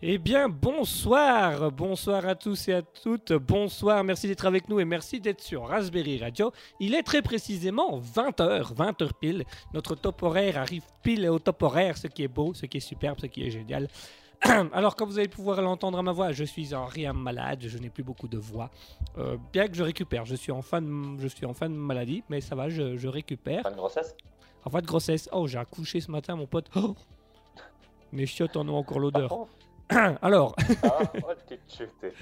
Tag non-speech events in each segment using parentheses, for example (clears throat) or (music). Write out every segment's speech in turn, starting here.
Eh bien, bonsoir, bonsoir à tous et à toutes, bonsoir, merci d'être avec nous et merci d'être sur Raspberry Radio. Il est très précisément 20h, 20h pile. Notre top horaire arrive pile au top horaire, ce qui est beau, ce qui est superbe, ce qui est génial. (clears throat) Alors, comme vous allez pouvoir l'entendre à ma voix, je suis en rien malade, je n'ai plus beaucoup de voix. Euh, bien que je récupère, je suis en fin de, je suis en fin de maladie, mais ça va, je, je récupère. Pas de grossesse? En fin de grossesse. Oh, j'ai accouché ce matin, mon pote. Oh Mes chiottes en ont encore l'odeur. (clears throat) Alors, ah, (laughs) oh, t'es chuté.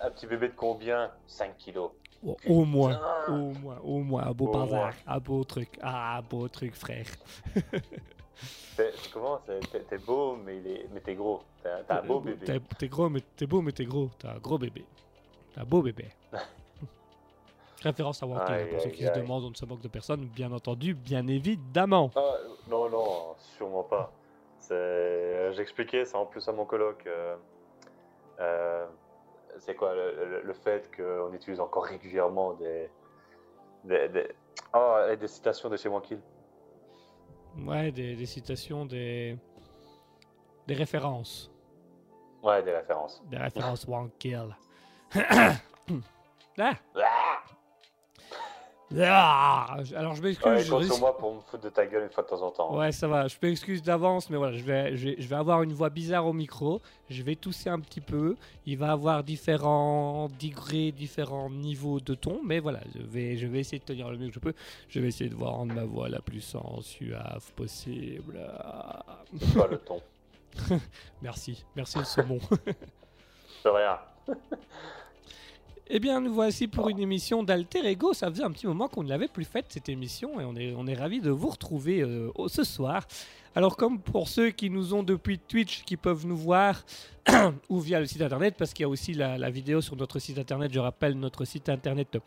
un petit bébé de combien? 5 kilos. Oh, au moins, au moins, au moins, un beau Au bazar, moins. un beau truc, ah, un beau truc, frère. (laughs) T'es- comment? T'es beau, mais, il est... mais t'es gros. T'as un beau bébé. T'es gros, mais t'es beau, mais t'es gros. T'as un gros bébé. T'as un beau bébé. (laughs) Référence à Walker, Aïe, pour ceux aïe, qui se demandent, on ne se moque de personne, bien entendu, bien évidemment. Ah, non, non, sûrement pas. C'est- J'expliquais ça en plus à mon coloc. euh, euh, c'est quoi le, fait qu'on utilise encore régulièrement des. des. Ah, des citations de chez Wankill. Ouais, des, des citations, des. des références. Ouais, des références. Des références (laughs) one kill. (coughs) ah, Ah alors je m'excuse. ouais, je risque- sur moi pour me foutre de ta gueule une fois de temps en temps. Ouais, ça va. Je m'excuse d'avance, mais voilà, je vais, je, vais, je vais avoir une voix bizarre au micro. Je vais tousser un petit peu. Il va avoir différents degrés, différents niveaux de ton, mais voilà, je vais, je vais essayer de tenir le mieux que je peux. Je vais essayer de voir rendre ma voix la plus sensuave possible. Pas le ton. (laughs) Merci, merci le saumon. De rien. (laughs) Eh bien, nous voici pour une émission d'Alter Ego. Ça faisait un petit moment qu'on ne l'avait plus faite, cette émission, et on est, on est ravis de vous retrouver euh, ce soir. Alors, comme pour ceux qui nous ont depuis Twitch, qui peuvent nous voir, (clears throat) ou via le site internet, parce qu'il y a aussi la, vidéo sur notre site internet. Je rappelle notre site internet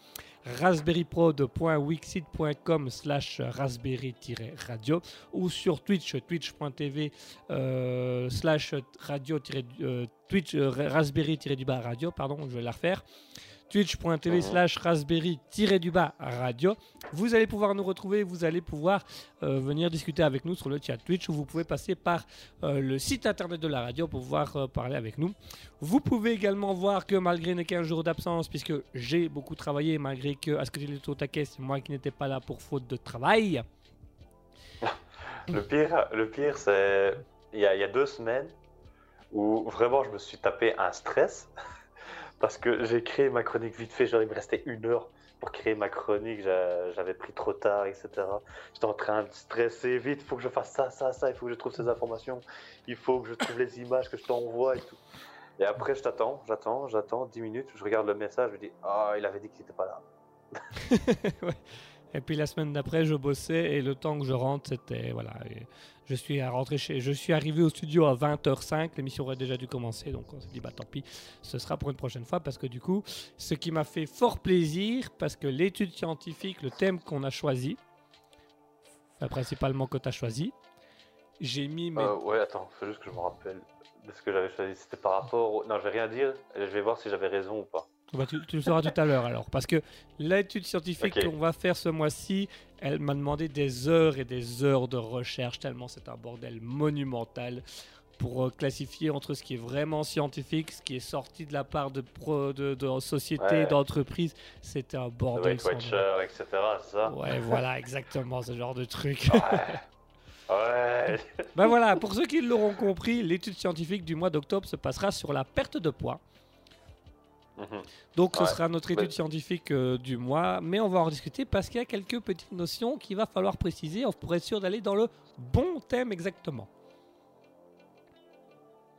raspberryprod.wixit.com slash raspberry-radio ou sur Twitch, twitch.tv euh, slash radio euh, euh, raspberry-du-bas radio, pardon, je vais la refaire twitch.tv Mhm. slash raspberry-du-bas radio. Vous allez pouvoir nous retrouver, vous allez pouvoir euh, venir discuter avec nous sur le chat Twitch ou vous pouvez passer par euh, le site internet de la radio pour pouvoir euh, parler avec nous. Vous pouvez également voir que malgré mes 15 jours d'absence, puisque j'ai beaucoup travaillé, malgré que à ce que était au taquet, c'est moi qui n'étais pas là pour faute de travail. Le pire, le pire c'est. Il y, a, il y a deux semaines où vraiment je me suis tapé un stress parce que j'ai créé ma chronique vite fait. Genre, il me restait une heure pour créer ma chronique. j'a- J'avais pris trop tard, etc. J'étais en train de stresser vite. Il faut que je fasse ça, ça, ça. Il faut que je trouve ces informations. Il faut que je trouve les images que je t'envoie et tout. Et après, je t'attends, j'attends, j'attends 10 minutes. Je regarde le message. Je me dis, ah, il avait dit qu'il n'était pas là. (laughs) Et puis la semaine d'après, je bossais et le temps que je rentre, c'était voilà. Je suis à rentrer chez, je suis arrivé au studio à 20h05. L'émission aurait déjà dû commencer, donc on s'est dit bah tant pis, ce sera pour une prochaine fois parce que du coup, ce qui m'a fait fort plaisir, parce que l'étude scientifique, le thème qu'on a choisi, principalement que tu as choisi, j'ai mis mes Euh, ouais, attends, faut juste que je me rappelle de ce que j'avais choisi. C'était par rapport au... Non, je vais rien dire. Je vais voir si j'avais raison ou pas. Bah, tu, tu le sauras tout à l'heure alors. Parce que l'étude scientifique qu'on va faire ce mois-ci, elle m'a demandé des heures et des heures de recherche, tellement c'est un bordel monumental pour euh, classifier entre ce qui est vraiment scientifique, ce qui est sorti de la part de, pro, de, de sociétés, Ouais. d'entreprises. C'était un bordel. Nom. Watcher, etc. Ça? Ouais, voilà, exactement ce genre de truc. Ouais. Ouais. (laughs) ben voilà, pour ceux qui l'auront compris, l'étude scientifique du mois d'octobre se passera sur la perte de poids. Mhm. Donc ce Ouais. sera notre étude Ouais. scientifique euh, du mois, mais on va en discuter parce qu'il y a quelques petites notions qu'il va falloir préciser pour être sûr d'aller dans le bon thème exactement.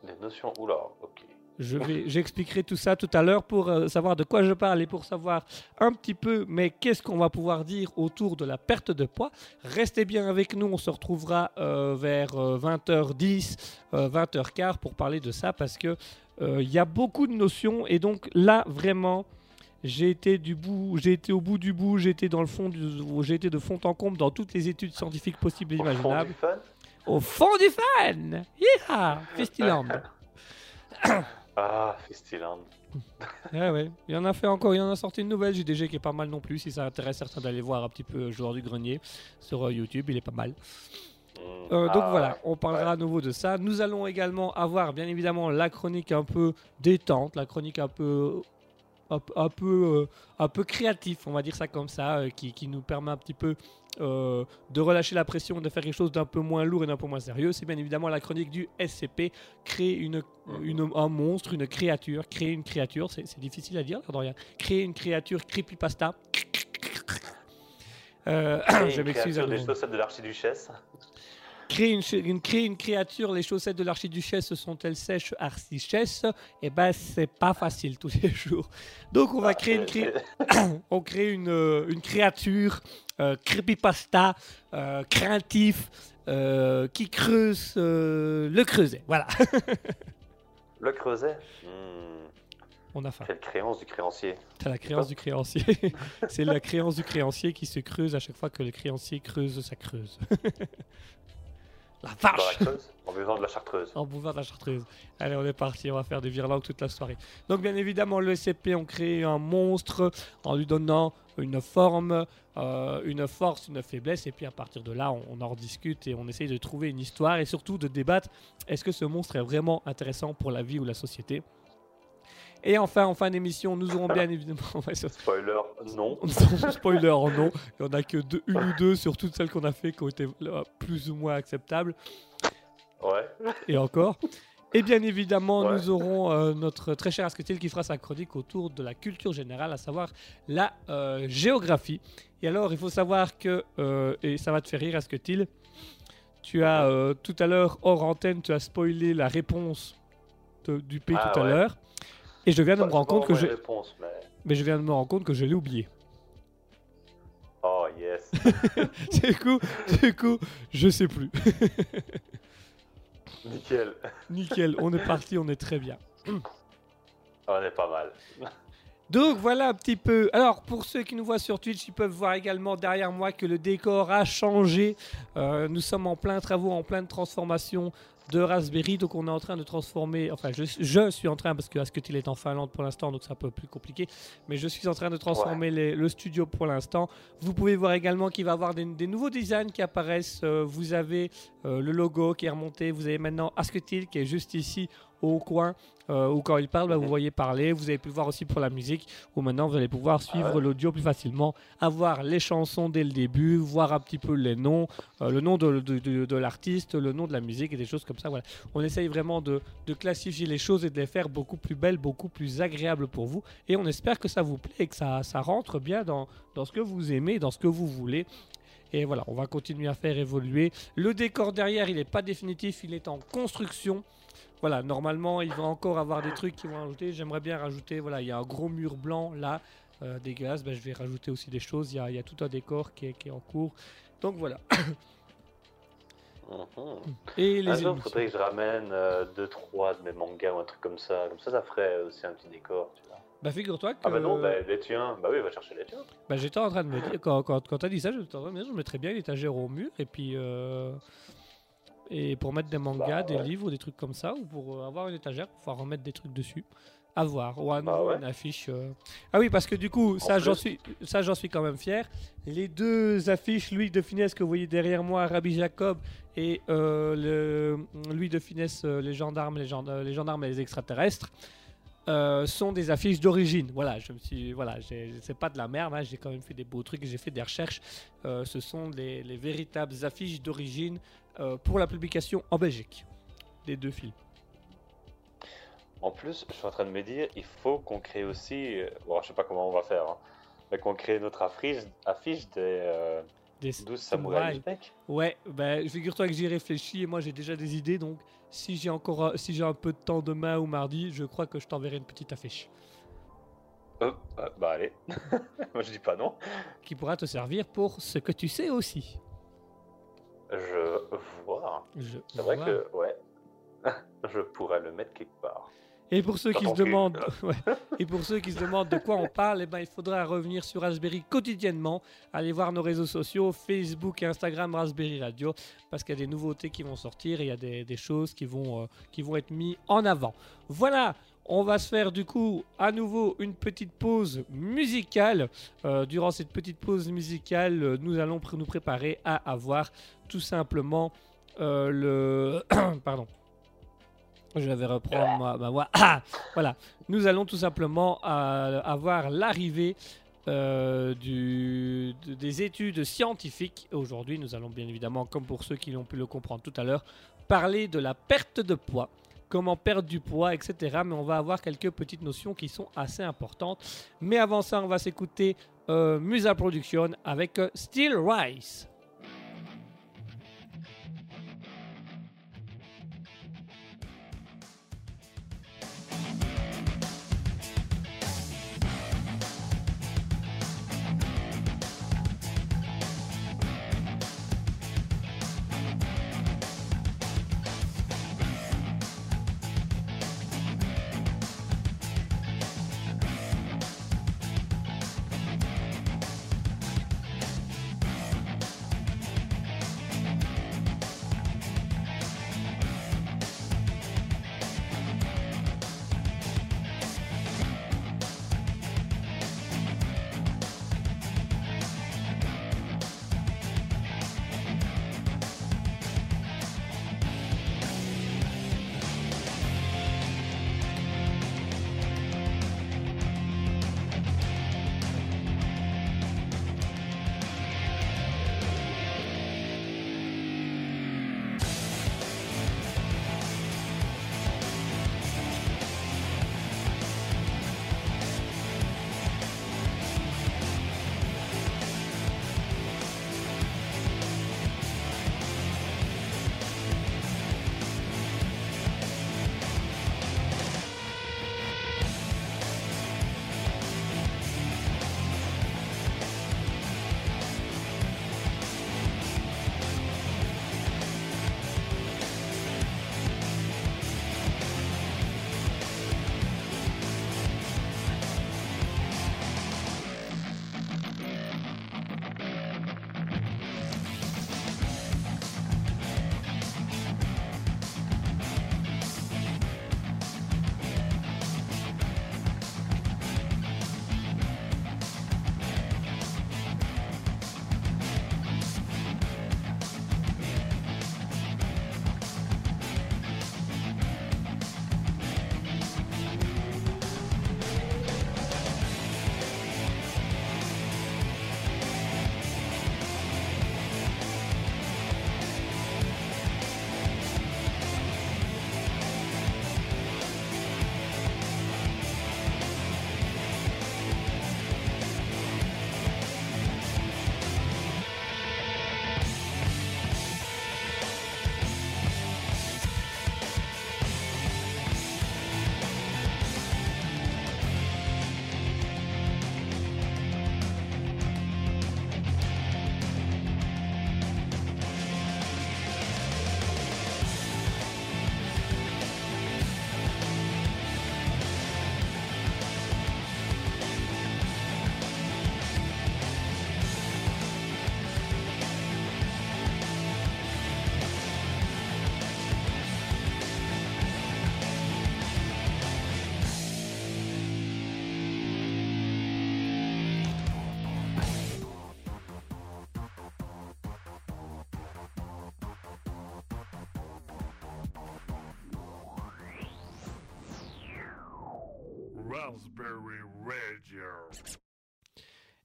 Les notions. Oula, ok. Je vais, j'expliquerai tout ça tout à l'heure pour euh, savoir de quoi je parle et pour savoir un petit peu, mais qu'est-ce qu'on va pouvoir dire autour de la perte de poids. Restez bien avec nous, on se retrouvera euh, vers euh, 20h10, euh, 20h15 pour parler de ça parce que il y a beaucoup de notions et donc là vraiment. J'ai été du bout, j'ai été au bout du bout, j'ai été dans le fond, j'ai été de fond en comble dans toutes les études scientifiques possibles et Au fond imaginables. du fun? Au fond du fan, Yeeha Festiland. (laughs) Ah, Festiland. Ouais, (laughs) ouais. Il y en a fait encore, il y en a sorti une nouvelle JDG qui est pas mal non plus. Si ça intéresse certains d'aller voir un petit peu Joueur du Grenier sur euh, YouTube, il est pas mal. Euh, donc Ah, voilà, on parlera à nouveau de ça. Nous allons également avoir bien évidemment la chronique un peu détente, la chronique un peu un, peu euh, un peu créatif, on va dire ça comme ça, euh, qui, qui nous permet un petit peu euh, de relâcher la pression, de faire quelque chose d'un peu moins lourd et d'un peu moins sérieux. C'est bien évidemment la chronique du SCP, créer une, une- un monstre, une créature, créer une créature, c'est difficile à dire, rien. Créer une créature creepypasta. Euh, (coughs) je m'excuse. des chaussettes de l'archiduchesse. Créer une, une- créer une créature, les chaussettes de l'archiduchesse sont-elles sèches, archichesses Eh ben, c'est pas facile tous les jours. Donc, on va Ah, créer une, c'est- cré- c'est- (coughs) on crée une, euh, une créature euh, creepypasta, euh, craintif, euh, qui creuse le creuset. Voilà, Le creuset? Hmm, on a faim. Quelle créance du créancier. T'as la créance du créancier. (laughs) c'est la créance du créancier qui se creuse à chaque fois que le créancier creuse sa creuse. (laughs) la Dans la vache creuse, en buvant de la chartreuse. En buvant de la chartreuse. Allez, on est parti, on va faire des virlangues toute la soirée. Donc, bien évidemment, le SCP, on crée un monstre en lui donnant une forme, euh, une force, une faiblesse, et puis à partir de là, on, on en rediscute et on essaye de trouver une histoire et surtout de débattre est-ce que ce monstre est vraiment intéressant pour la vie ou la société? Et enfin, en fin d'émission, nous aurons bien évidemment. (laughs) Spoiler, (laughs) non. Spoiler, non. Il n'y en a que deux, une ou deux sur toutes celles qu'on a fait qui ont été plus ou moins acceptables Ouais. et encore. Et bien évidemment, Ouais. nous aurons euh, notre très cher Asketil qui fera sa chronique autour de la culture générale, à savoir la euh, géographie. Et alors, il faut savoir que, euh, et ça va te faire rire Asketil, tu as tout à l'heure, hors antenne, tu as spoilé la réponse de- du P Ah tout à ouais. l'heure. Et je viens de me rendre compte que je, une réponse, mais... mais je viens de me rendre compte que je l'ai oublié. Oh yes. (laughs) du coup, du coup, je sais plus. (laughs) Nickel. Nickel, on est parti, on est très bien. On est pas mal. Donc voilà un petit peu. Alors pour ceux qui nous voient sur Twitch, ils peuvent voir également derrière moi que le décor a changé. Euh, nous sommes en plein travaux, en pleine transformation de Raspberry. Donc on est en train de transformer. Enfin, je, je suis en train parce que Asketil est en Finlande pour l'instant, donc c'est un peu plus compliqué. Mais je suis en train de transformer les- le studio pour l'instant. Vous pouvez voir également qu'il va y avoir des, des nouveaux designs qui apparaissent. Euh, vous avez euh, le logo qui est remonté. Vous avez maintenant Asketil qui est juste ici au coin. euh, où quand il parle, bah, vous voyez parler. Vous avez pu le voir aussi pour la musique où maintenant vous allez pouvoir suivre Ah ouais. l'audio plus facilement, avoir les chansons dès le début, voir un petit peu les noms, euh, le nom de, de- de- de l'artiste, le nom de la musique et des choses comme ça. Voilà. On essaye vraiment de, de classifier les choses et de les faire beaucoup plus belles, beaucoup plus agréables pour vous. Et on espère que ça vous plaît et que ça, ça rentre bien dans, dans ce que vous aimez, dans ce que vous voulez. Et voilà, on va continuer à faire évoluer. Le décor derrière, il n'est pas définitif, il est en construction. Voilà, normalement, il va encore avoir des trucs qui vont rajouter. J'aimerais bien rajouter, voilà, il y a un gros mur blanc là, euh, dégueulasse. Ben, je vais rajouter aussi des choses. Il y a, il y a tout un décor qui est, qui est en cours. Donc voilà. (coughs) Mhm. Et les Un jour, émissions. faudrait que je ramène 2-3 de mes mangas ou un truc comme ça. Comme ça, ça ferait aussi un petit décor. Tu vois. Bah figure-toi que Ah bah non, bah, les tiens. Bah oui, va chercher les tiens. bah, j'étais en train de me dire, quand, quand, quand tu as dit ça, j'étais en train de me dire, je mettrais bien l'étagère au mur et puis... euh, et pour mettre des mangas, Bah, des ouais. livres, des trucs comme ça, ou pour euh, avoir une étagère pour pouvoir remettre des trucs dessus. À voir. Ou Bah ouais. une affiche. euh. Ah oui, parce que du coup, ça j'en suis, ça j'en suis quand même fier. Les deux affiches, Louis de Finesse que vous voyez derrière moi, Rabbi Jacob et euh, le Louis de Finesse, les gendarmes, les, gend- euh, les gendarmes et les extraterrestres. euh, sont des affiches d'origine. Voilà, je me suis, voilà, c'est pas de la merde. hein, j'ai quand même fait des beaux trucs, j'ai fait des recherches. Euh, ce sont les, les véritables affiches d'origine pour la publication en Belgique des deux films. En plus, je suis en train de me dire, il faut qu'on crée aussi. euh, Bon, je sais pas comment on va faire. hein, mais qu'on crée notre affiche, affiche des euh, Des 12 samouraïs. Ouais, ben figure-toi que j'y réfléchis et moi j'ai déjà des idées. Donc si j'ai encore, euh, si j'ai un peu de temps demain ou mardi, je crois que je t'enverrai une petite affiche Euh, euh, bah allez. (laughs) Moi, je dis pas non. qui pourra te servir pour ce que tu sais aussi. Je vois. C'est vrai que, ouais. (laughs) je pourrais le mettre quelque part. Et pour ceux qui se demandent, (laughs) ouais. et pour ceux qui se demandent de quoi on parle, eh ben, il faudra revenir sur Raspberry quotidiennement, aller voir nos réseaux sociaux, Facebook et Instagram Raspberry Radio, parce qu'il y a des nouveautés qui vont sortir et il y a des, des choses qui vont, euh, qui vont être mises en avant. Voilà, on va se faire du coup à nouveau une petite pause musicale. Euh, durant cette petite pause musicale, euh, nous allons nous préparer à avoir tout simplement euh, le. (clears throat) Pardon. Je vais reprendre ma, voix. Ah voilà. Nous allons tout simplement avoir l'arrivée des études scientifiques. Aujourd'hui, nous allons bien évidemment, comme pour ceux qui l'ont pu le comprendre tout à l'heure, parler de la perte de poids, comment perdre du poids, etc. Mais on va avoir quelques petites notions qui sont assez importantes. Mais avant ça, on va s'écouter euh, Musa Production avec euh, Steel Rice.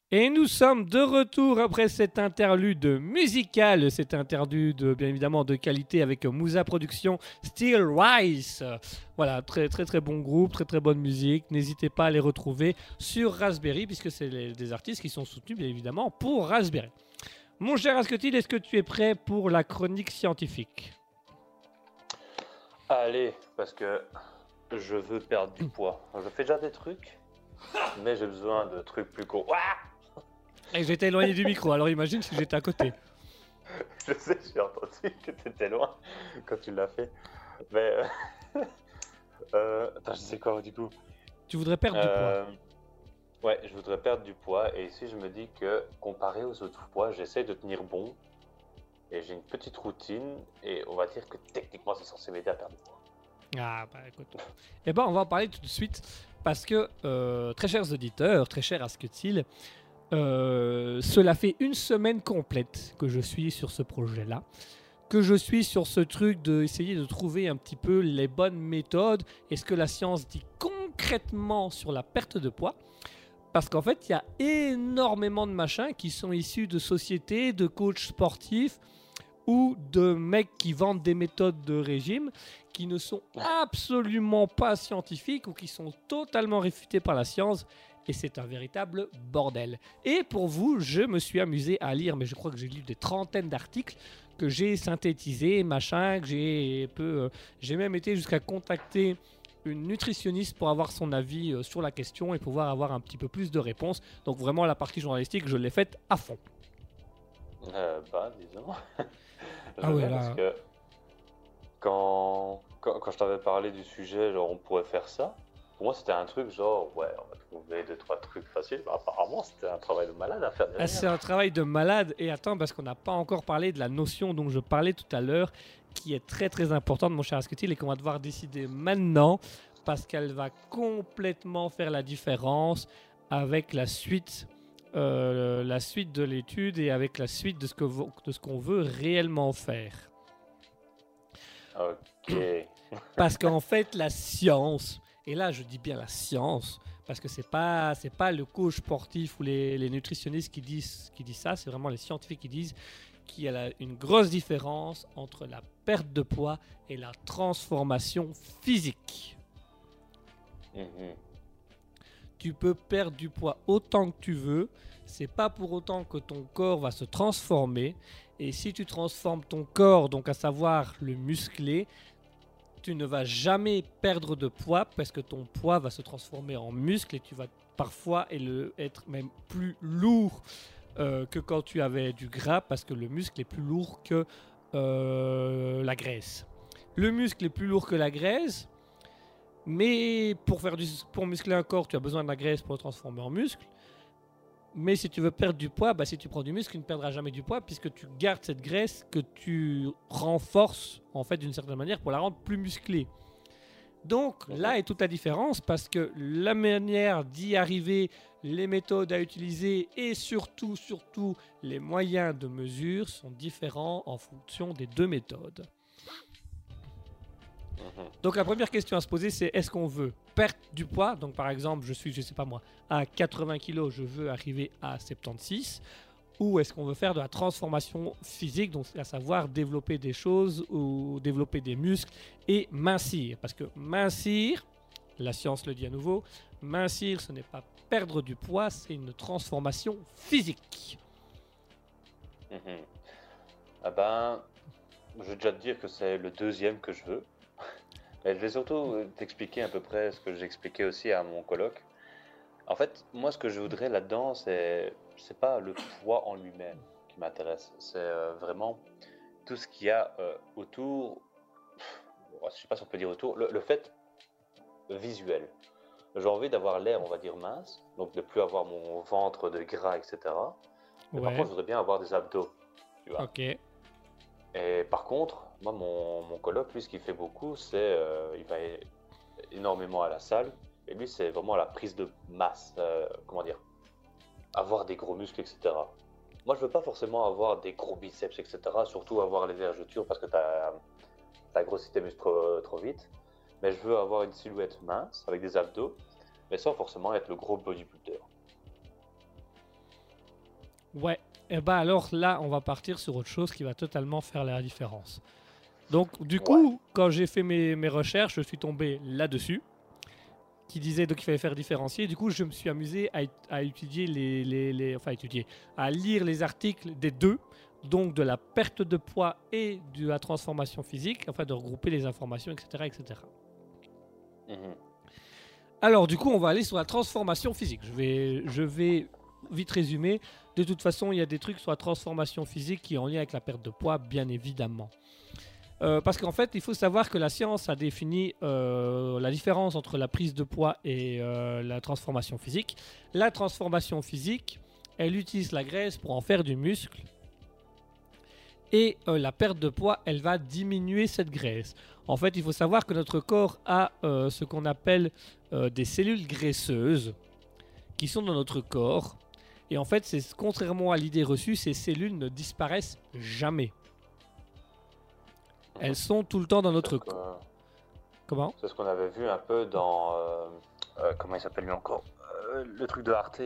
Et nous sommes de retour après cet interlude musical, cet interlude bien évidemment de qualité avec Musa Productions Steel Rice. Voilà, très très très bon groupe, très très bonne musique. N'hésitez pas à les retrouver sur Raspberry puisque c'est les- des artistes qui sont soutenus bien évidemment pour Raspberry. Mon cher Asketil, est-ce que tu es prêt pour la chronique scientifique? Allez, parce que je veux perdre du poids. Je fais déjà des trucs, mais j'ai besoin de trucs plus courts. Ouah Et j'étais éloigné du micro, alors imagine si j'étais à côté. Je sais, j'ai entendu que t'étais loin quand tu l'as fait. Mais. euh, (laughs) euh, attends, je sais quoi du coup. Tu voudrais perdre du poids Euh, Ouais, je voudrais perdre du poids et ici je me dis que comparé aux autres poids, j'essaie de tenir bon et j'ai une petite routine et on va dire que techniquement c'est censé m'aider à perdre du poids. Ah bah écoute. Eh ben on va en parler tout de suite parce que euh, très chers auditeurs, très cher Asketil, euh, cela fait une semaine complète que je suis sur ce projet-là. que je suis sur ce truc d'essayer de trouver un petit peu les bonnes méthodes et ce que la science dit concrètement sur la perte de poids? Parce qu'en fait, il y a énormément de machins qui sont issus de sociétés, de coachs sportifs ou de mecs qui vendent des méthodes de régime qui ne sont absolument pas scientifiques ou qui sont totalement réfutés par la science. Et c'est un véritable bordel. Et pour vous, je me suis amusé à lire, mais je crois que j'ai lu des trentaines d'articles que j'ai synthétisés, machin, que j'ai peu. euh, j'ai même été jusqu'à contacter une nutritionniste pour avoir son avis euh, sur la question et pouvoir avoir un petit peu plus de réponses. Donc vraiment la partie journalistique, je l'ai faite à fond. Euh, bah, disons. (laughs) Ah bien là- Parce que quand, quand, quand je t'avais parlé du sujet, genre on pourrait faire ça, pour moi c'était un truc genre, ouais, on va trouver deux, trois trucs faciles. Bah, apparemment, c'était un travail de malade à faire Ah, c'est un travail de malade. Et attends, parce qu'on n'a pas encore parlé de la notion dont je parlais tout à l'heure, qui est très très importante, mon cher Asketil, et qu'on va devoir décider maintenant, parce qu'elle va complètement faire la différence avec la suite, euh, la suite de l'étude et avec la suite de ce que vo- de ce qu'on veut réellement faire. Ok. (coughs) Parce qu'en fait, la science, et là je dis bien la science, parce que c'est pas c'est pas le coach sportif ou les, les nutritionnistes qui disent qui disent ça, c'est vraiment les scientifiques qui disent qu'il y a une grosse différence entre la perte de poids et la transformation physique. Mhm. Tu peux perdre du poids autant que tu veux, c'est pas pour autant que ton corps va se transformer. Et si tu transformes ton corps, donc à savoir le musclé, tu ne vas jamais perdre de poids parce que ton poids va se transformer en muscle et tu vas parfois être même plus lourd euh, que quand tu avais du gras parce que le muscle est plus lourd que euh, la graisse. Le muscle est plus lourd que la graisse, mais pour, faire du, pour muscler un corps, tu as besoin de la graisse pour le transformer en muscle. Mais si tu veux perdre du poids, bah, si tu prends du muscle, tu ne perdras jamais du poids puisque tu gardes cette graisse que tu renforces en fait d'une certaine manière pour la rendre plus musclée. Donc là est toute la différence parce que la manière d'y arriver, les méthodes à utiliser et surtout, surtout les moyens de mesure sont différents en fonction des deux méthodes. Mhm. Donc la première question à se poser, c'est est-ce qu'on veut perdre du poids? Donc par exemple, je suis, je sais pas moi, à 80 kg, je veux arriver à 76. Ou est-ce qu'on veut faire de la transformation physique, donc à savoir développer des choses ou développer des muscles et mincir? Parce que mincir, la science le dit à nouveau, mincir ce n'est pas perdre du poids, c'est une transformation physique. Mhm. Ah ben, je vais déjà te dire que c'est le deuxième que je veux. Je vais surtout euh, t'expliquer à peu près ce que j'expliquais aussi à mon coloc. En fait, moi, ce que je voudrais là-dedans, c'est c'est pas le poids en lui-même qui m'intéresse. C'est euh, vraiment tout ce qu'il y a euh, autour. Je sais pas si on peut dire autour. Le, le fait visuel. J'ai envie d'avoir l'air, on va dire, mince, donc de plus avoir mon ventre de gras, etc. Mais par Ouais, contre, je voudrais bien avoir des abdos. Tu vois. ok. Et par contre, moi, mon, mon coloc, lui, ce qu'il fait beaucoup, c'est euh, il va énormément à la salle. Et lui, c'est vraiment la prise de masse. euh, comment dire Avoir des gros muscles, etc. Moi, je veux pas forcément avoir des gros biceps, etc. Surtout avoir les vergetures parce que tu as, grossi tes muscles trop, trop vite. Mais je veux avoir une silhouette mince avec des abdos, mais sans forcément être le gros bodybuilder. Ouais, et bah alors là, on va partir sur autre chose qui va totalement faire la différence. Donc, du coup, quand j'ai fait mes, mes recherches, je suis tombé là-dessus, qui disait donc qu'il fallait faire différencier. Du coup, je me suis amusé à, à étudier les, les, les- enfin étudier, à lire les articles des deux, donc de la perte de poids et de la transformation physique, enfin de regrouper les informations, etc., etc. Mhm. Alors, du coup, on va aller sur la transformation physique. Je vais, je vais vite résumer. De toute façon, il y a des trucs sur la transformation physique qui sont en lien avec la perte de poids, bien évidemment. Euh, parce qu'en fait, il faut savoir que la science a défini euh, la différence entre la prise de poids et euh, la transformation physique. La transformation physique, elle utilise la graisse pour en faire du muscle. Et la perte de poids, elle va diminuer cette graisse. En fait, il faut savoir que notre corps a ce qu'on appelle des cellules graisseuses qui sont dans notre corps. Et en fait, c'est contrairement à l'idée reçue, ces cellules ne disparaissent jamais. elles sont tout le temps dans notre corps. Comment? C'est ce qu'on avait vu un peu dans. euh, euh, comment il s'appelle lui encore? Euh, Le truc de Arte,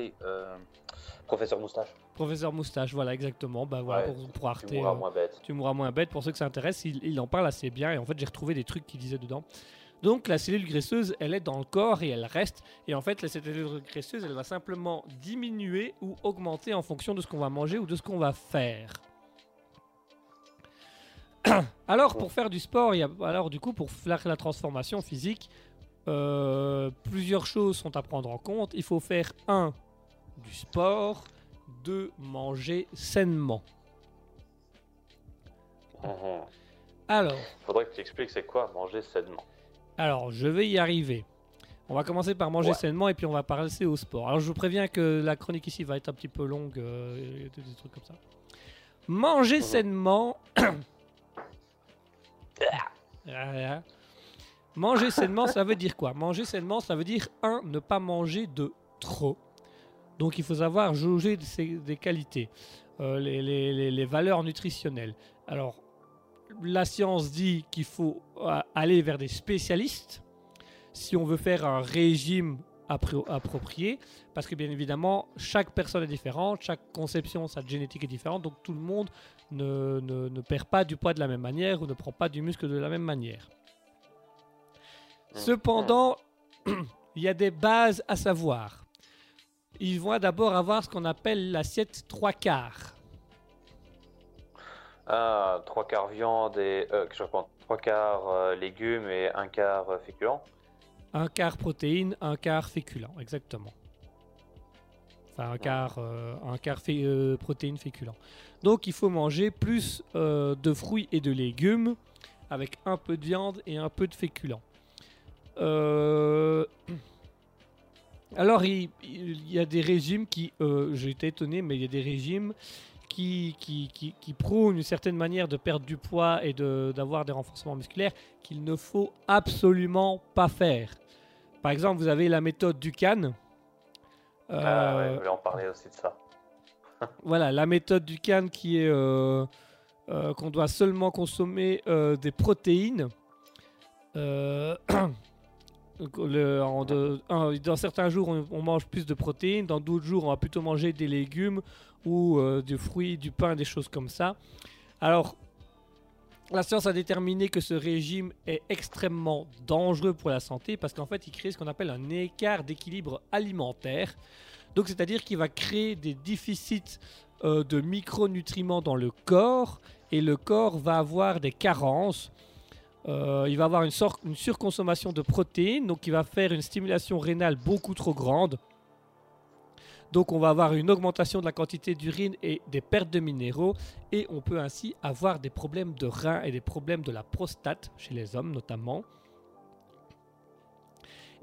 Professeur Moustache. Professeur Moustache, voilà, exactement. Bah voilà, Ouais, pour, pour Arte. Tu mourras moins bête. Tu mourras moins bête. Pour ceux que ça intéresse, il, il en parle assez bien. Et en fait, j'ai retrouvé des trucs qu'il disait dedans. Donc, la cellule graisseuse, elle est dans le corps et elle reste. Et en fait, la cellule graisseuse, elle va simplement diminuer ou augmenter en fonction de ce qu'on va manger ou de ce qu'on va faire. (coughs) Alors, pour faire du sport, il y a, alors du coup, pour faire la transformation physique, euh, plusieurs choses sont à prendre en compte. Il faut faire un du sport, deux manger sainement. Mhm. Alors, Faudrait que tu expliques c'est quoi manger sainement. Alors, je vais y arriver. On va commencer par manger Ouais. sainement et puis on va passer au sport. Alors, je vous préviens que la chronique ici va être un petit peu longue, euh, des, des trucs comme ça. Manger sainement. Voilà. Manger sainement, ça veut dire quoi? Manger sainement, ça veut dire un, ne pas manger de trop. Donc, il faut savoir jauger des qualités, euh, les, les- les- les valeurs nutritionnelles. Alors, la science dit qu'il faut aller vers des spécialistes si on veut faire un régime appro- approprié, parce que bien évidemment, chaque personne est différente, chaque conception, sa génétique est différente, donc tout le monde ne, ne- perd pas du poids de la même manière ou ne prend pas du muscle de la même manière. Cependant, (clears throat) il y a des bases à savoir. Ils vont d'abord avoir ce qu'on appelle l'assiette trois quarts. Ah, trois quarts viande et. Euh, je reprends. Trois quarts euh, légumes et un quart euh, féculent. Un quart protéine, un quart féculent, exactement. Enfin, un quart, euh, un quart fé- euh, protéine féculent. Donc, il faut manger plus euh, de fruits et de légumes avec un peu de viande et un peu de féculent. (clears throat) Alors, il, il y a des régimes qui, j'ai été étonné, mais il y a des régimes qui, qui, qui, qui prônent une certaine manière de perdre du poids et de- d'avoir des renforcements musculaires qu'il ne faut absolument pas faire. Par exemple, vous avez la méthode du can. Ah ouais, Euh, je voulais en parler aussi de ça. (laughs) voilà, la méthode du can qui est euh, euh, qu'on doit seulement consommer des protéines. (clears throat) Dans certains jours, on, on mange plus de protéines. Dans d'autres jours, on va plutôt manger des légumes ou euh, du fruit, du pain, des choses comme ça. Alors, la science a déterminé que ce régime est extrêmement dangereux pour la santé parce qu'en fait, il crée ce qu'on appelle un écart d'équilibre alimentaire. Donc, c'est-à-dire qu'il va créer des déficits euh, de micronutriments dans le corps et le corps va avoir des carences. Euh, il va avoir une, surconsommation de protéines, donc il va faire une stimulation rénale beaucoup trop grande. Donc on va avoir une augmentation de la quantité d'urine et des pertes de minéraux et on peut ainsi avoir des problèmes de reins et des problèmes de la prostate chez les hommes notamment.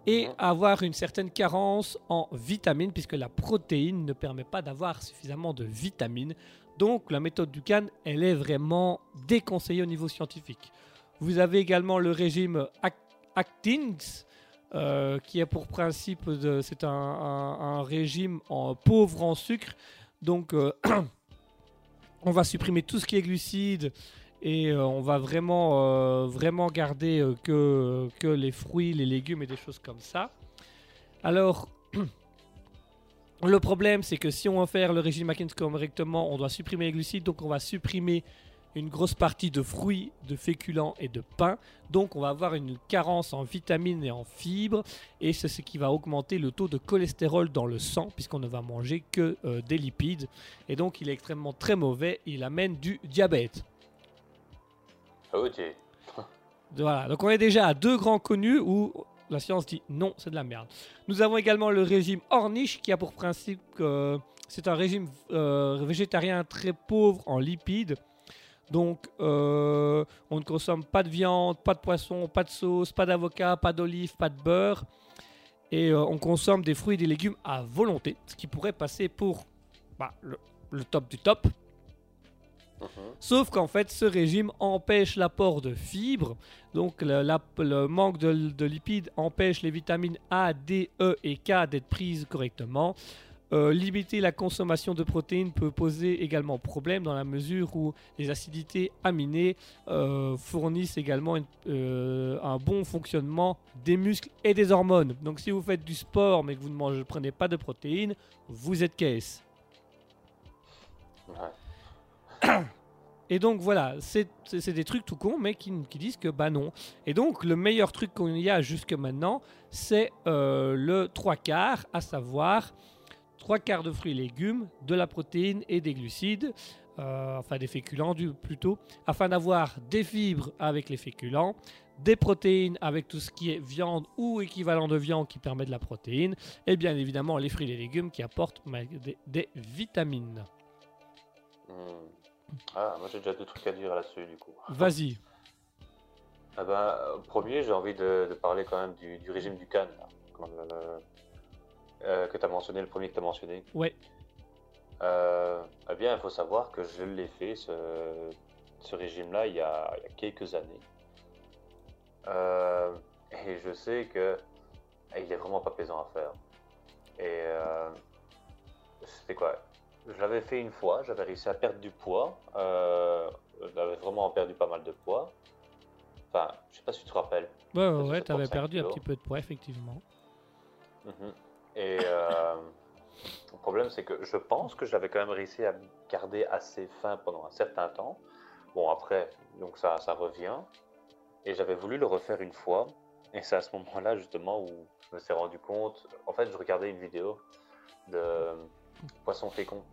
Et avoir une certaine carence en vitamines puisque la protéine ne permet pas d'avoir suffisamment de vitamines. Donc la méthode du CAN, elle est vraiment déconseillée au niveau scientifique. Vous avez également le régime Ac- Atkins, euh, qui est pour principe, c'est un, régime en pauvre en sucre. Donc, euh, (clears throat) on va supprimer tout ce qui est glucides et euh, on va vraiment, vraiment garder que, que les fruits, les légumes et des choses comme ça. Alors, (clears throat) le problème, c'est que si on veut faire le régime Atkins correctement, on doit supprimer les glucides, donc on va supprimer une grosse partie de fruits, de féculents et de pain. Donc on va avoir une carence en vitamines et en fibres et c'est ce qui va augmenter le taux de cholestérol dans le sang puisqu'on ne va manger que euh, des lipides et donc il est extrêmement très mauvais, il amène du diabète. Ok. (laughs) Voilà, donc on est déjà à deux grands connus où la science dit non, c'est de la merde. Nous avons également le régime Ornish qui a pour principe que c'est un régime euh, végétarien très pauvre en lipides. Donc euh, on ne consomme pas de viande, pas de poisson, pas de sauce, pas d'avocat, pas d'olive, pas de beurre. Et euh, on consomme des fruits et des légumes à volonté, ce qui pourrait passer pour bah, le- le top du top. Mhm. Sauf qu'en fait, ce régime empêche l'apport de fibres. Donc, le, la- le manque de, de lipides empêche les vitamines A, D, E et K d'être prises correctement. Euh, limiter la consommation de protéines peut poser également problème dans la mesure où les acidités aminées euh, fournissent également une- euh, un bon fonctionnement des muscles et des hormones. Donc si vous faites du sport mais que vous ne mangez, prenez pas de protéines, vous êtes caisse. Ouais. Et donc voilà, c'est des trucs tout cons, mais qui, qui disent que bah non. Et donc le meilleur truc qu'on y a jusque maintenant, c'est le 3 quarts, à savoir 3 quarts de fruits et légumes, de la protéine et des glucides, euh, enfin des féculents du, plutôt, afin d'avoir des fibres avec les féculents, des protéines avec tout ce qui est viande ou équivalent de viande qui permet de la protéine, et bien évidemment les fruits et les légumes qui apportent des- des vitamines. Hmm. Ah, moi j'ai déjà deux trucs à dire là-dessus du coup. (laughs) Vas-y. Ah ben, premier, j'ai envie de, de parler quand même du, du régime du là, comme, euh, euh, que tu as mentionné, le premier que tu as mentionné. Ouais. Euh, eh bien, il faut savoir que je l'ai fait, ce, ce régime-là, il, y a il y a quelques années. Euh, et je sais que eh, il est vraiment pas plaisant à faire. Et euh, c'était quoi? Je l'avais fait une fois, j'avais réussi à perdre du poids. J'avais vraiment perdu pas mal de poids. Enfin, je sais pas si tu te rappelles. Ouais, ouais, ouais, t'avais perdu un petit peu de poids, effectivement. Mhm. Et euh, le problème, c'est que je pense que j'avais quand même réussi à garder assez fin pendant un certain temps. Bon, après, donc ça, ça revient. Et j'avais voulu le refaire une fois. Et c'est à ce moment-là, justement, où je me suis rendu compte. En fait, je regardais une vidéo de Poisson Fécond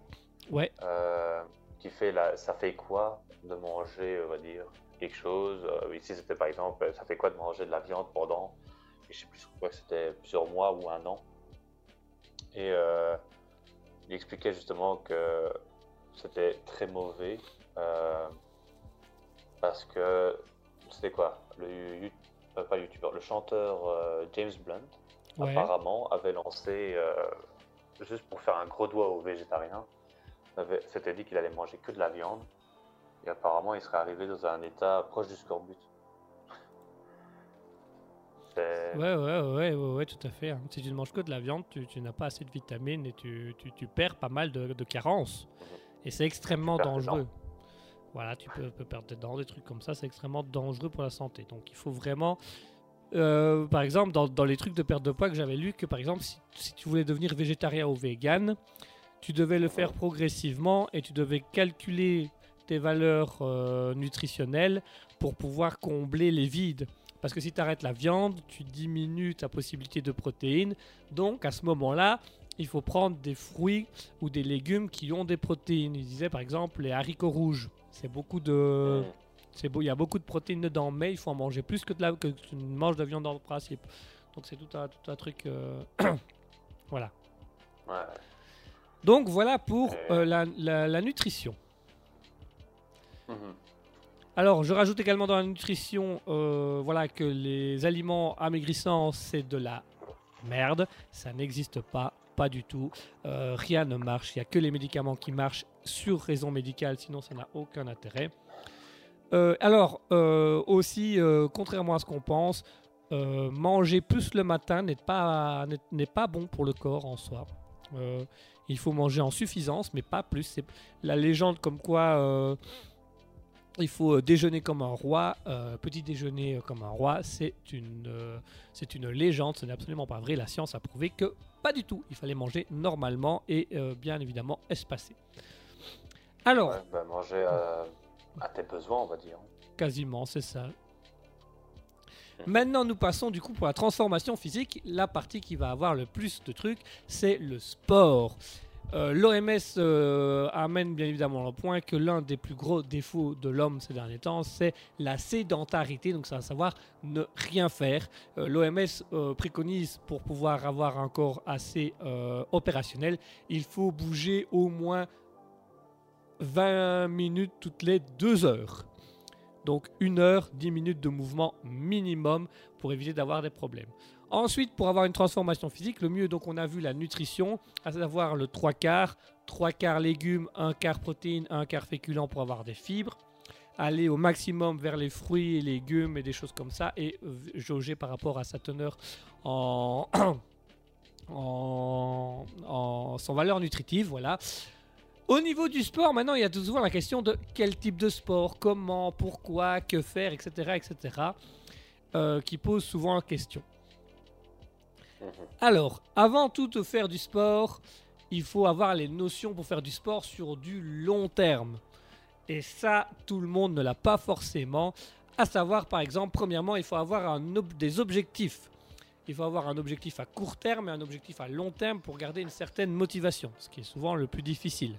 Ouais, euh, qui fait la, ça fait quoi de manger, on va dire, quelque chose? Euh, ici, c'était par exemple, ça fait quoi de manger de la viande pendant, je sais plus, je crois que c'était plusieurs mois ou un an. Et euh, il expliquait justement que c'était très mauvais euh, parce que c'était quoi? Le euh, pas youtubeur, le chanteur James Blunt ouais. apparemment avait lancé, juste pour faire un gros doigt aux végétariens, s'était dit qu'il allait manger que de la viande. Et apparemment, il serait arrivé dans un état proche du scorbut. Ouais, ouais, ouais, ouais, tout à fait. hein. Si tu ne manges que de la viande, tu, n'as pas assez de vitamines et tu, perds pas mal de, carences. Et c'est extrêmement dangereux. Voilà, tu peux, perdre des dents, des trucs comme ça, c'est extrêmement dangereux pour la santé. Donc il faut vraiment... euh, par exemple, dans, les trucs de perte de poids que j'avais lu, que par exemple, si, si tu voulais devenir végétarien ou vegan, tu devais le faire progressivement et tu devais calculer tes valeurs euh, nutritionnelles pour pouvoir combler les vides. Parce que si tu arrêtes la viande, tu diminues ta possibilité de protéines. Donc à ce moment-là, il faut prendre des fruits ou des légumes qui ont des protéines. Il disait par exemple les haricots rouges. C'est beaucoup de, c'est beau, il y a beaucoup de protéines dedans, mais il faut en manger plus que de la, que tu ne manges de viande le principe. Donc c'est tout un, tout un truc. euh, (coughs) voilà. Ouais. Donc voilà pour euh, la, la- la nutrition. Mhm. Alors, je rajoute également dans la nutrition, euh, voilà, que les aliments amaigrissants, c'est de la merde. Ça n'existe pas, pas du tout. Euh, rien ne marche. Il n'y a que les médicaments qui marchent sur raison médicale, sinon ça n'a aucun intérêt. Euh, alors, aussi, contrairement à ce qu'on pense, manger plus le matin n'est pas, n'est- pas bon pour le corps en soi. Il faut manger en suffisance, mais pas plus. C'est la légende comme quoi il faut euh, déjeuner comme un roi, euh, petit déjeuner euh, comme un roi, c'est une, euh, c'est une légende, ce n'est absolument pas vrai. La science a prouvé que pas du tout. Il fallait manger normalement et euh, bien évidemment espacé. Alors, Ouais, bah, manger à, à tes besoins, on va dire. Quasiment, c'est ça. Maintenant, nous passons du coup pour la transformation physique. La partie qui va avoir le plus de trucs, c'est le sport. L'OMS euh, amène bien évidemment le point que l'un des plus gros défauts de l'homme ces derniers temps, c'est la sédentarité, donc ça va savoir ne rien faire. L'OMS préconise pour pouvoir avoir un corps assez euh, opérationnel, il faut bouger au moins 20 minutes toutes les deux heures. Donc une heure, 10 minutes de mouvement minimum pour éviter d'avoir des problèmes. Ensuite, pour avoir une transformation physique, le mieux, donc on a vu la nutrition, à savoir le 3 quarts, 3 quarts légumes, 1 quart protéines, 1 quart féculents pour avoir des fibres. Aller au maximum vers les fruits et légumes et des choses comme ça et jauger par rapport à sa teneur en, (coughs) en, en- sans valeur nutritive, voilà. Au niveau du sport, maintenant, il y a souvent la question de quel type de sport, comment, pourquoi, que faire, etc., etc., euh, qui pose souvent question. Mhm. Alors, avant tout faire du sport, il faut avoir les notions pour faire du sport sur du long terme. Et ça, tout le monde ne l'a pas forcément. À savoir, par exemple, premièrement, il faut avoir un ob- des objectifs. Il faut avoir un objectif à court terme et un objectif à long terme pour garder une certaine motivation, ce qui est souvent le plus difficile.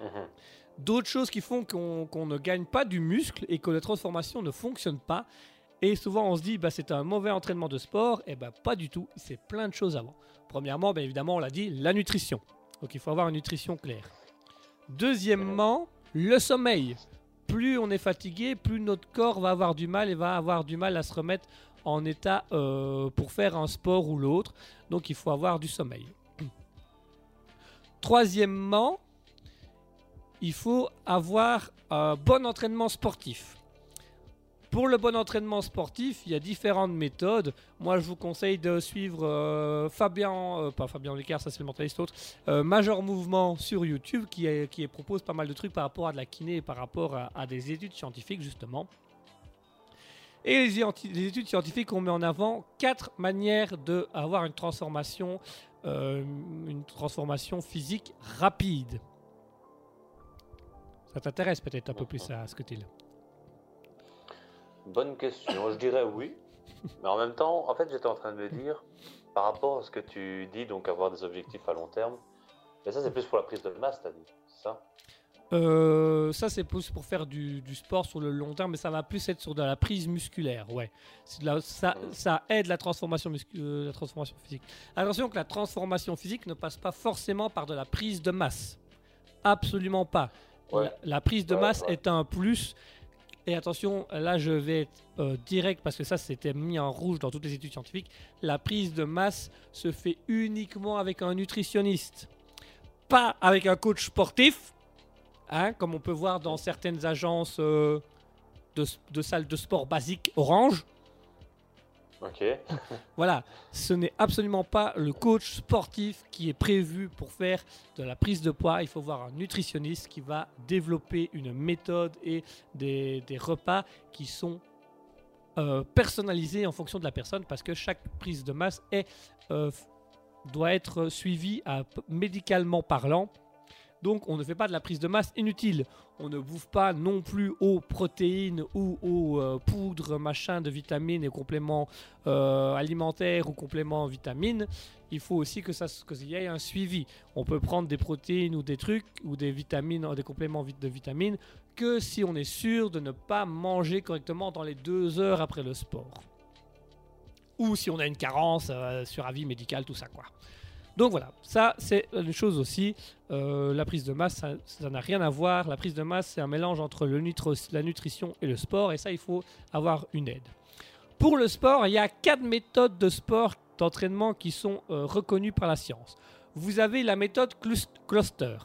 Mhm. D'autres choses qui font qu'on qu'on ne gagne pas du muscle et que la transformation ne fonctionne pas. Et souvent on se dit bah, c'est un mauvais entraînement de sport. Et bah pas du tout, c'est plein de choses avant. Premièrement, bien évidemment, on l'a dit, la nutrition. Donc il faut avoir une nutrition claire. Deuxièmement, le sommeil. Plus on est fatigué, plus notre corps va avoir du mal et va avoir du mal à se remettre en état euh, pour faire un sport ou l'autre. Donc il faut avoir du sommeil. Troisièmement, il faut avoir un bon entraînement sportif. Pour le bon entraînement sportif, il y a différentes méthodes. Moi, je vous conseille de suivre euh, Fabien, euh, pas Fabien Lecard, ça c'est le mentaliste l'autre, euh, Major Mouvement sur YouTube qui, est- qui propose pas mal de trucs par rapport à de la kiné et par rapport à, des études scientifiques justement. Et les, études scientifiques ont mis en avant quatre manières d'avoir une transformation, une transformation physique rapide. Ça t'intéresse peut-être un peu plus à ce côté-là. Bonne question. Je dirais oui. Mais en même temps, en fait, j'étais en train de me dire, par rapport à ce que tu dis, donc avoir des objectifs à long terme, mais ça, c'est plus pour la prise de masse, t'as dit, ça? Euh, ça, c'est plus pour faire du, du sport sur le long terme, mais ça va plus être sur de la prise musculaire. Ouais, C'est de la- ça, Mm. ça aide la transformation, muscu- euh, la transformation physique. Attention que la transformation physique ne passe pas forcément par de la prise de masse. Absolument pas. Ouais. La, la prise de Ouais, masse ouais. est un plus. Et attention, là je vais être euh, direct parce que ça c'était mis en rouge dans toutes les études scientifiques. La prise de masse se fait uniquement avec un nutritionniste, pas avec un coach sportif, hein, comme on peut voir dans certaines agences euh, de, de salles de sport basiques orange. (laughs) Voilà, ce n'est absolument pas le coach sportif qui est prévu pour faire de la prise de poids. Il faut voir un nutritionniste qui va développer une méthode et des, repas qui sont euh, personnalisés en fonction de la personne parce que chaque prise de masse euh, doit être suivie médicalement parlant. Donc on ne fait pas de la prise de masse inutile. On ne bouffe pas non plus aux protéines ou aux euh, poudres, machin de vitamines et compléments euh, alimentaires ou compléments en vitamines, il faut aussi que ça y ait un suivi. On peut prendre des protéines ou des trucs ou des vitamines, des compléments de vitamines que si on est sûr de ne pas manger correctement dans les deux heures après le sport. Ou si on a une carence euh, sur avis médical, tout ça quoi. Donc voilà, ça c'est une chose aussi. Euh, la prise de masse, ça n'a rien à voir. La prise de masse, c'est un mélange entre la nutrition et le sport, et ça, il faut avoir une aide. Pour le sport, il y a quatre méthodes de sport d'entraînement qui sont euh, reconnues par la science. Vous avez la méthode clus- cluster.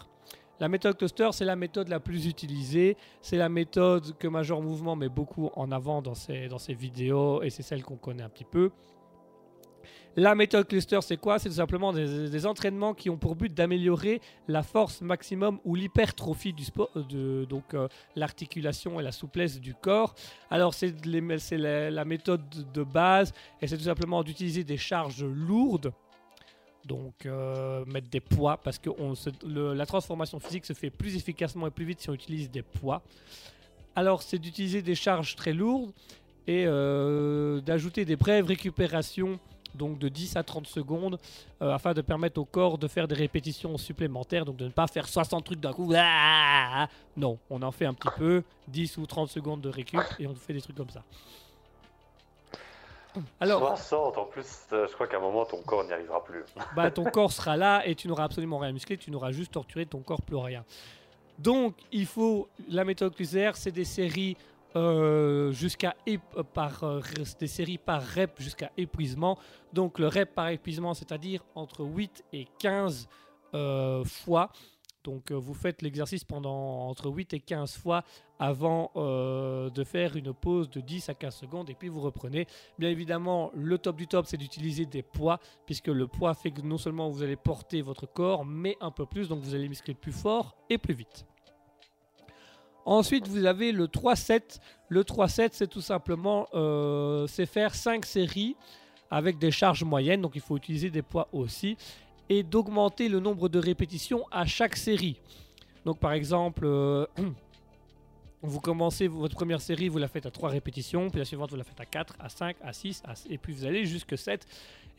La méthode cluster, c'est la méthode la plus utilisée. C'est la méthode que Major Mouvement met beaucoup en avant dans ses, dans ses vidéos et c'est celle qu'on connaît un petit peu. La méthode cluster, c'est quoi? C'est tout simplement des, entraînements qui ont pour but d'améliorer la force maximum ou l'hypertrophie du sport, de, donc euh, l'articulation et la souplesse du corps. Alors c'est la, méthode de base et c'est tout simplement d'utiliser des charges lourdes. Donc euh, mettre des poids parce que la transformation physique se fait plus efficacement et plus vite si on utilise des poids. Alors c'est d'utiliser des charges très lourdes et euh, d'ajouter des brèves récupérations donc de 10 à 30 secondes euh, afin de permettre au corps de faire des répétitions supplémentaires donc de ne pas faire 60 trucs d'un coup Ah non on en fait un petit peu 10 ou 30 secondes de récup et on fait des trucs comme ça alors 60 en plus, euh, je crois qu'à un moment ton corps n'y arrivera plus. (laughs) bah, ton corps sera là et tu n'auras absolument rien musclé, tu n'auras juste torturé ton corps plus rien. Donc, il faut la méthode Cluser, c'est des séries euh, jusqu'à euh, par euh, des séries par rep jusqu'à épuisement. Donc, le rep par épuisement, c'est-à-dire entre 8 et 15 euh, fois. Donc, vous faites l'exercice pendant entre 8 et 15 fois avant de faire une pause de 10 à 15 secondes et puis vous reprenez. Bien évidemment, le top du top, c'est d'utiliser des poids, puisque le poids fait que non seulement vous allez porter votre corps, mais un peu plus, donc vous allez muscler plus fort et plus vite. Ensuite, vous avez le 3-7. Le 3-7, c'est tout simplement euh, faire 5 séries avec des charges moyennes, donc il faut utiliser des poids aussi, et d'augmenter le nombre de répétitions à chaque série. Donc par exemple, euh, (clears throat) vous commencez votre première série, vous la faites à 3 répétitions, puis la suivante vous la faites à 4, à 5, à 6, et puis vous allez jusque 7.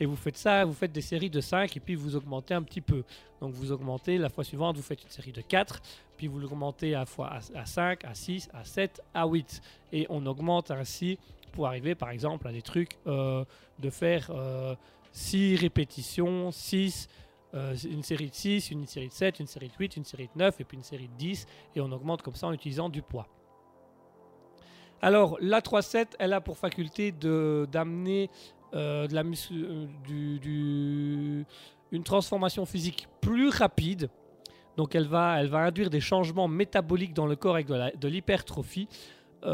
Et vous faites ça, vous faites des séries de 5 et puis vous augmentez un petit peu. Donc vous augmentez, la fois suivante vous faites une série de 4, puis vous l'augmentez à, fois à, 5, à 6, à 7, à 8. Et on augmente ainsi pour arriver par exemple à des trucs euh, de faire 6 euh, répétitions, 6, euh, une série de 6, une série de 7, une série de 8, une série de 9 et puis une série de 10. Et on augmente comme ça en utilisant du poids. Alors la 3-7, elle a pour faculté d'amener euh, euh, du, une transformation physique plus rapide. Donc elle va, elle va induire des changements métaboliques dans le corps avec de l'hypertrophie. (coughs)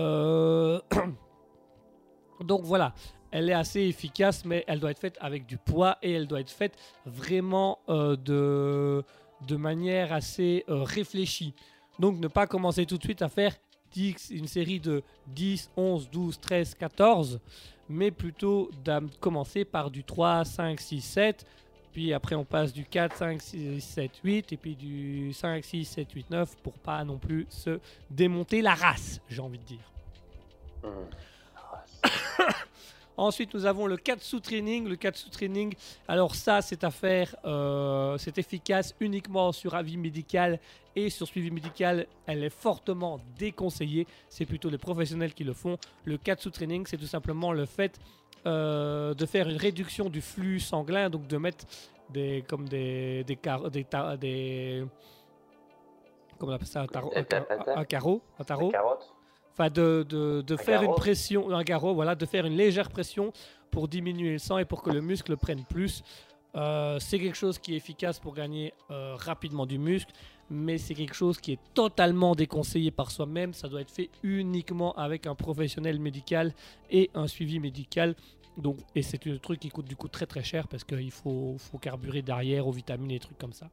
Donc voilà, elle est assez efficace, mais elle doit être faite avec du poids et elle doit être faite vraiment de, de manière assez réfléchie. Donc ne pas commencer tout de suite à faire une série de 10, 11, 12, 13, 14 mais plutôt de commencer par du 3, 5, 6, 7, puis après on passe du 4, 5, 6, 7, 8, et puis du 5, 6, 7, 8, 9, pour pas non plus se démonter la race, j'ai envie de dire. Mmh. (coughs) Ensuite, nous avons le Katsu Training. Le Katsu Training, alors ça, c'est à faire, euh, c'est efficace uniquement sur avis médical et sur suivi médical, elle est fortement déconseillée. C'est plutôt les professionnels qui le font. Le Katsu Training, c'est tout simplement le fait euh, de faire une réduction du flux sanguin, donc de mettre des, comme des, des, des, des comment on appelle ça, un, tarot, un, carreau, un tarot de, de, faire une pression, un garrot, voilà, de faire une légère pression pour diminuer le sang et pour que le muscle prenne plus. Euh, c'est quelque chose qui est efficace pour gagner euh, rapidement du muscle, mais c'est quelque chose qui est totalement déconseillé par soi-même. Ça doit être fait uniquement avec un professionnel médical et un suivi médical. Donc, et c'est un truc qui coûte du coup très très cher parce qu'il faut, faut carburer derrière aux vitamines et trucs comme ça.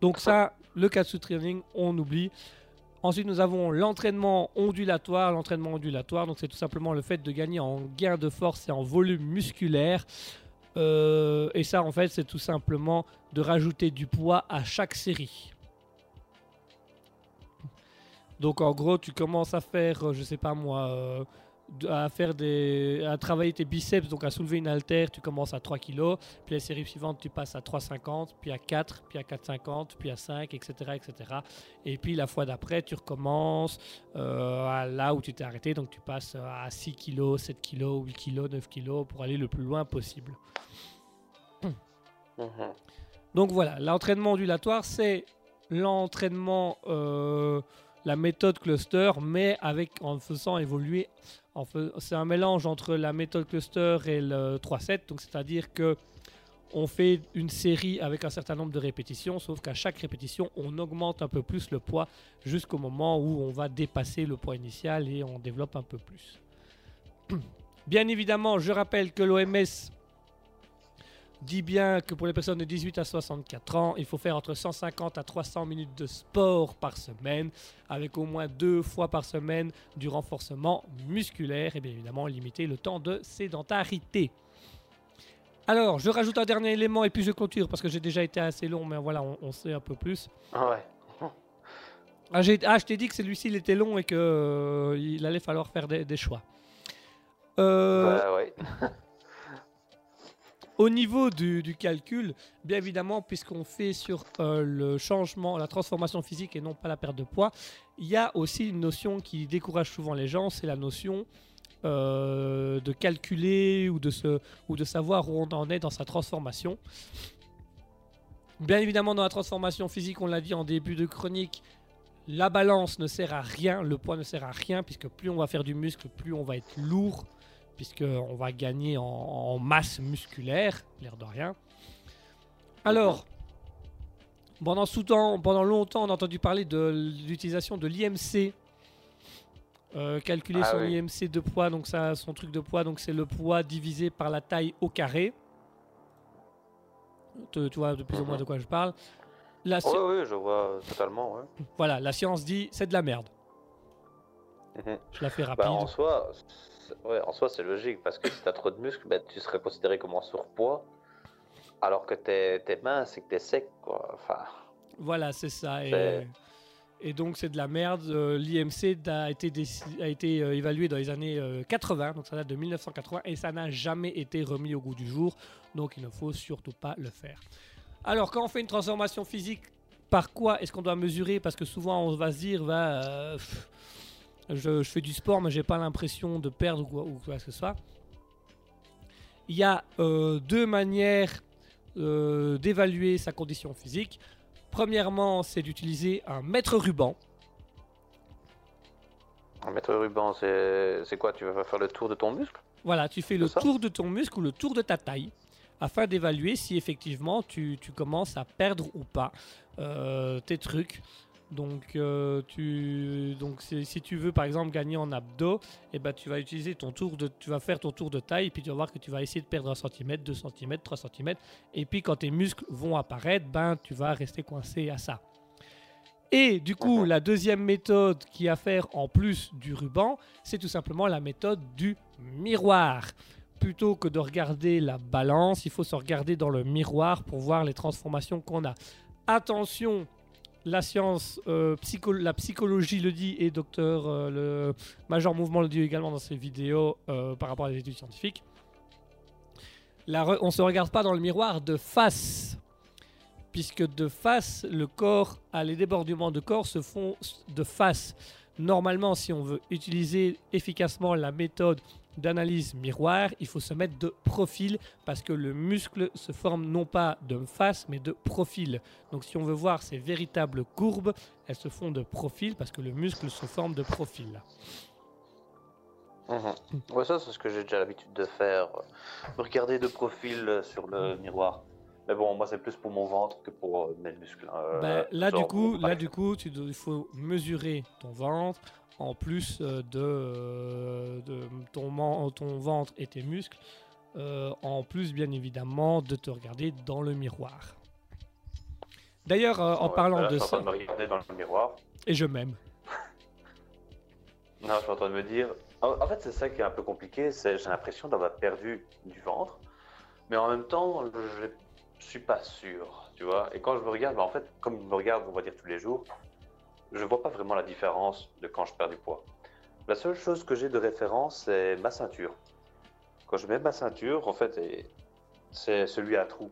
Donc ça, le Katsu Training, on oublie. Ensuite, nous avons l'entraînement ondulatoire. L'entraînement ondulatoire, donc c'est tout simplement le fait de gagner en gain de force et en volume musculaire. Euh, et ça, en fait, c'est tout simplement de rajouter du poids à chaque série. Donc, en gros, tu commences à faire, je sais pas moi, euh, à faire des à travailler tes biceps donc à soulever une haltère tu commences à 3 kg puis la série suivante tu passes à 3,50 puis à 4 puis à 4,50 puis à 5 etc etc et puis la fois d'après tu recommences euh, à là où tu t'es arrêté. Donc tu passes à 6 kg 7 kg 8 kg 9 kg pour aller le plus loin possible. Mhm. donc voilà l'entraînement ondulatoire c'est l'entraînement euh, la méthode cluster, mais avec en faisant évoluer c'est un mélange entre la méthode cluster et le 3-7, donc c'est-à-dire que on fait une série avec un certain nombre de répétitions, sauf qu'à chaque répétition, on augmente un peu plus le poids jusqu'au moment où on va dépasser le poids initial et on développe un peu plus. (clears throat) Bien évidemment, je rappelle que l'OMS dit bien que pour les personnes de 18 à 64 ans, il faut faire entre 150 à 300 minutes de sport par semaine, avec au moins deux fois par semaine du renforcement musculaire et bien évidemment limiter le temps de sédentarité. Alors, je rajoute un dernier élément et puis je clôture parce que j'ai déjà été assez long, mais voilà, on, sait un peu plus. Ah ouais. (laughs) Ah, ah je t'ai dit que celui-ci il était long et qu'il euh, allait falloir faire des, choix. Euh, bah ouais. (laughs) Au niveau du, calcul, bien évidemment, puisqu'on fait sur euh, le changement, la transformation physique et non pas la perte de poids, il y a aussi une notion qui décourage souvent les gens, c'est la notion euh, de calculer ou de, se, ou de savoir où on en est dans sa transformation. Bien évidemment, dans la transformation physique, on l'a dit en début de chronique, la balance ne sert à rien, le poids ne sert à rien, puisque plus on va faire du muscle, plus on va être lourd puisqu'on va gagner en, masse musculaire, l'air de rien. Alors, Pendant, sous temps, pendant longtemps, on a entendu parler de l'utilisation de l'IMC. Euh, calculer Ah son oui. IMC de poids, donc ça, son truc de poids, donc c'est le poids divisé par la taille au carré. Tu, tu vois de plus ou moins de quoi je parle. La, Oui, oui, je vois totalement. Ouais. Voilà, la science dit c'est de la merde. Mhm. Je la fais rapide. Bah, en soi, ouais, en soi, c'est logique parce que si t'as trop de muscles, bah, tu serais considéré comme en surpoids, alors que t'es t'es mince et que t'es sec, quoi. Enfin, Voilà, c'est ça. Et, donc c'est de la merde. Euh, L'IMC a été, déci- a été euh, évalué dans les années euh, 80, donc ça date de 1980, et ça n'a jamais été remis au goût du jour. Donc il ne faut surtout pas le faire. Alors quand on fait une transformation physique, par quoi est-ce qu'on doit mesurer? Parce que souvent on va se dire, va, euh, pff, je, je fais du sport, mais j'ai pas l'impression de perdre ou quoi, ou quoi que ce soit. Il y a euh, deux manières euh, d'évaluer sa condition physique. Premièrement, c'est d'utiliser un mètre ruban. un mètre ruban, c'est quoi? Tu vas faire le tour de ton muscle? Voilà, tu fais le tour de ton muscle ou le tour de ta taille afin d'évaluer si effectivement tu, tu commences à perdre ou pas euh, tes trucs. Donc, euh, tu, donc si tu veux par exemple gagner en abdos, eh ben, tu vas utiliser ton tour de, tu vas faire ton tour de taille, et puis tu vas voir que tu vas essayer de perdre 1 cm, 2 cm, 3 cm, et puis quand tes muscles vont apparaître, ben tu vas rester coincé à ça. Et du coup, la deuxième méthode qui a à faire en plus du ruban, c'est tout simplement la méthode du miroir. Plutôt que de regarder la balance, il faut se regarder dans le miroir pour voir les transformations qu'on a. Attention, la science, euh, la psychologie le dit et docteur euh, le Major Mouvement le dit également dans ses vidéos euh, par rapport à des études scientifiques. La on ne se regarde pas dans le miroir de face, puisque de face, le corps, les débordements de corps se font de face. Normalement, si on veut utiliser efficacement la méthode d'analyse miroir, il faut se mettre de profil parce que le muscle se forme non pas de face mais de profil. Donc si on veut voir ces véritables courbes, elles se font de profil parce que le muscle se forme de profil. Mhm. Ouais, ça, c'est ce que j'ai déjà l'habitude de faire. regarder de profil sur le miroir. Mais bon, moi, c'est plus pour mon ventre que pour euh, mes muscles. hein. Euh, Bah, là, genre, du coup, là du coup, tu dois- il faut mesurer ton ventre en plus euh, de, euh, de ton, ventre et tes muscles. euh, en plus, bien évidemment, de te regarder dans le miroir. D'ailleurs, en Ouais, parlant là, de je suis en ça, train de me regarder dans le miroir. et je m'aime. Non, je suis en train de me dire. En, en fait, c'est ça qui est un peu compliqué. J'ai l'impression d'avoir perdu du ventre, mais en même temps, je suis pas sûr, tu vois. Et quand je me regarde, bah, en fait, comme je me regarde, on va dire tous les jours, je vois pas vraiment la différence de quand je perds du poids. La seule chose que j'ai de référence, c'est ma ceinture. Quand je mets ma ceinture, en fait, c'est celui à trou.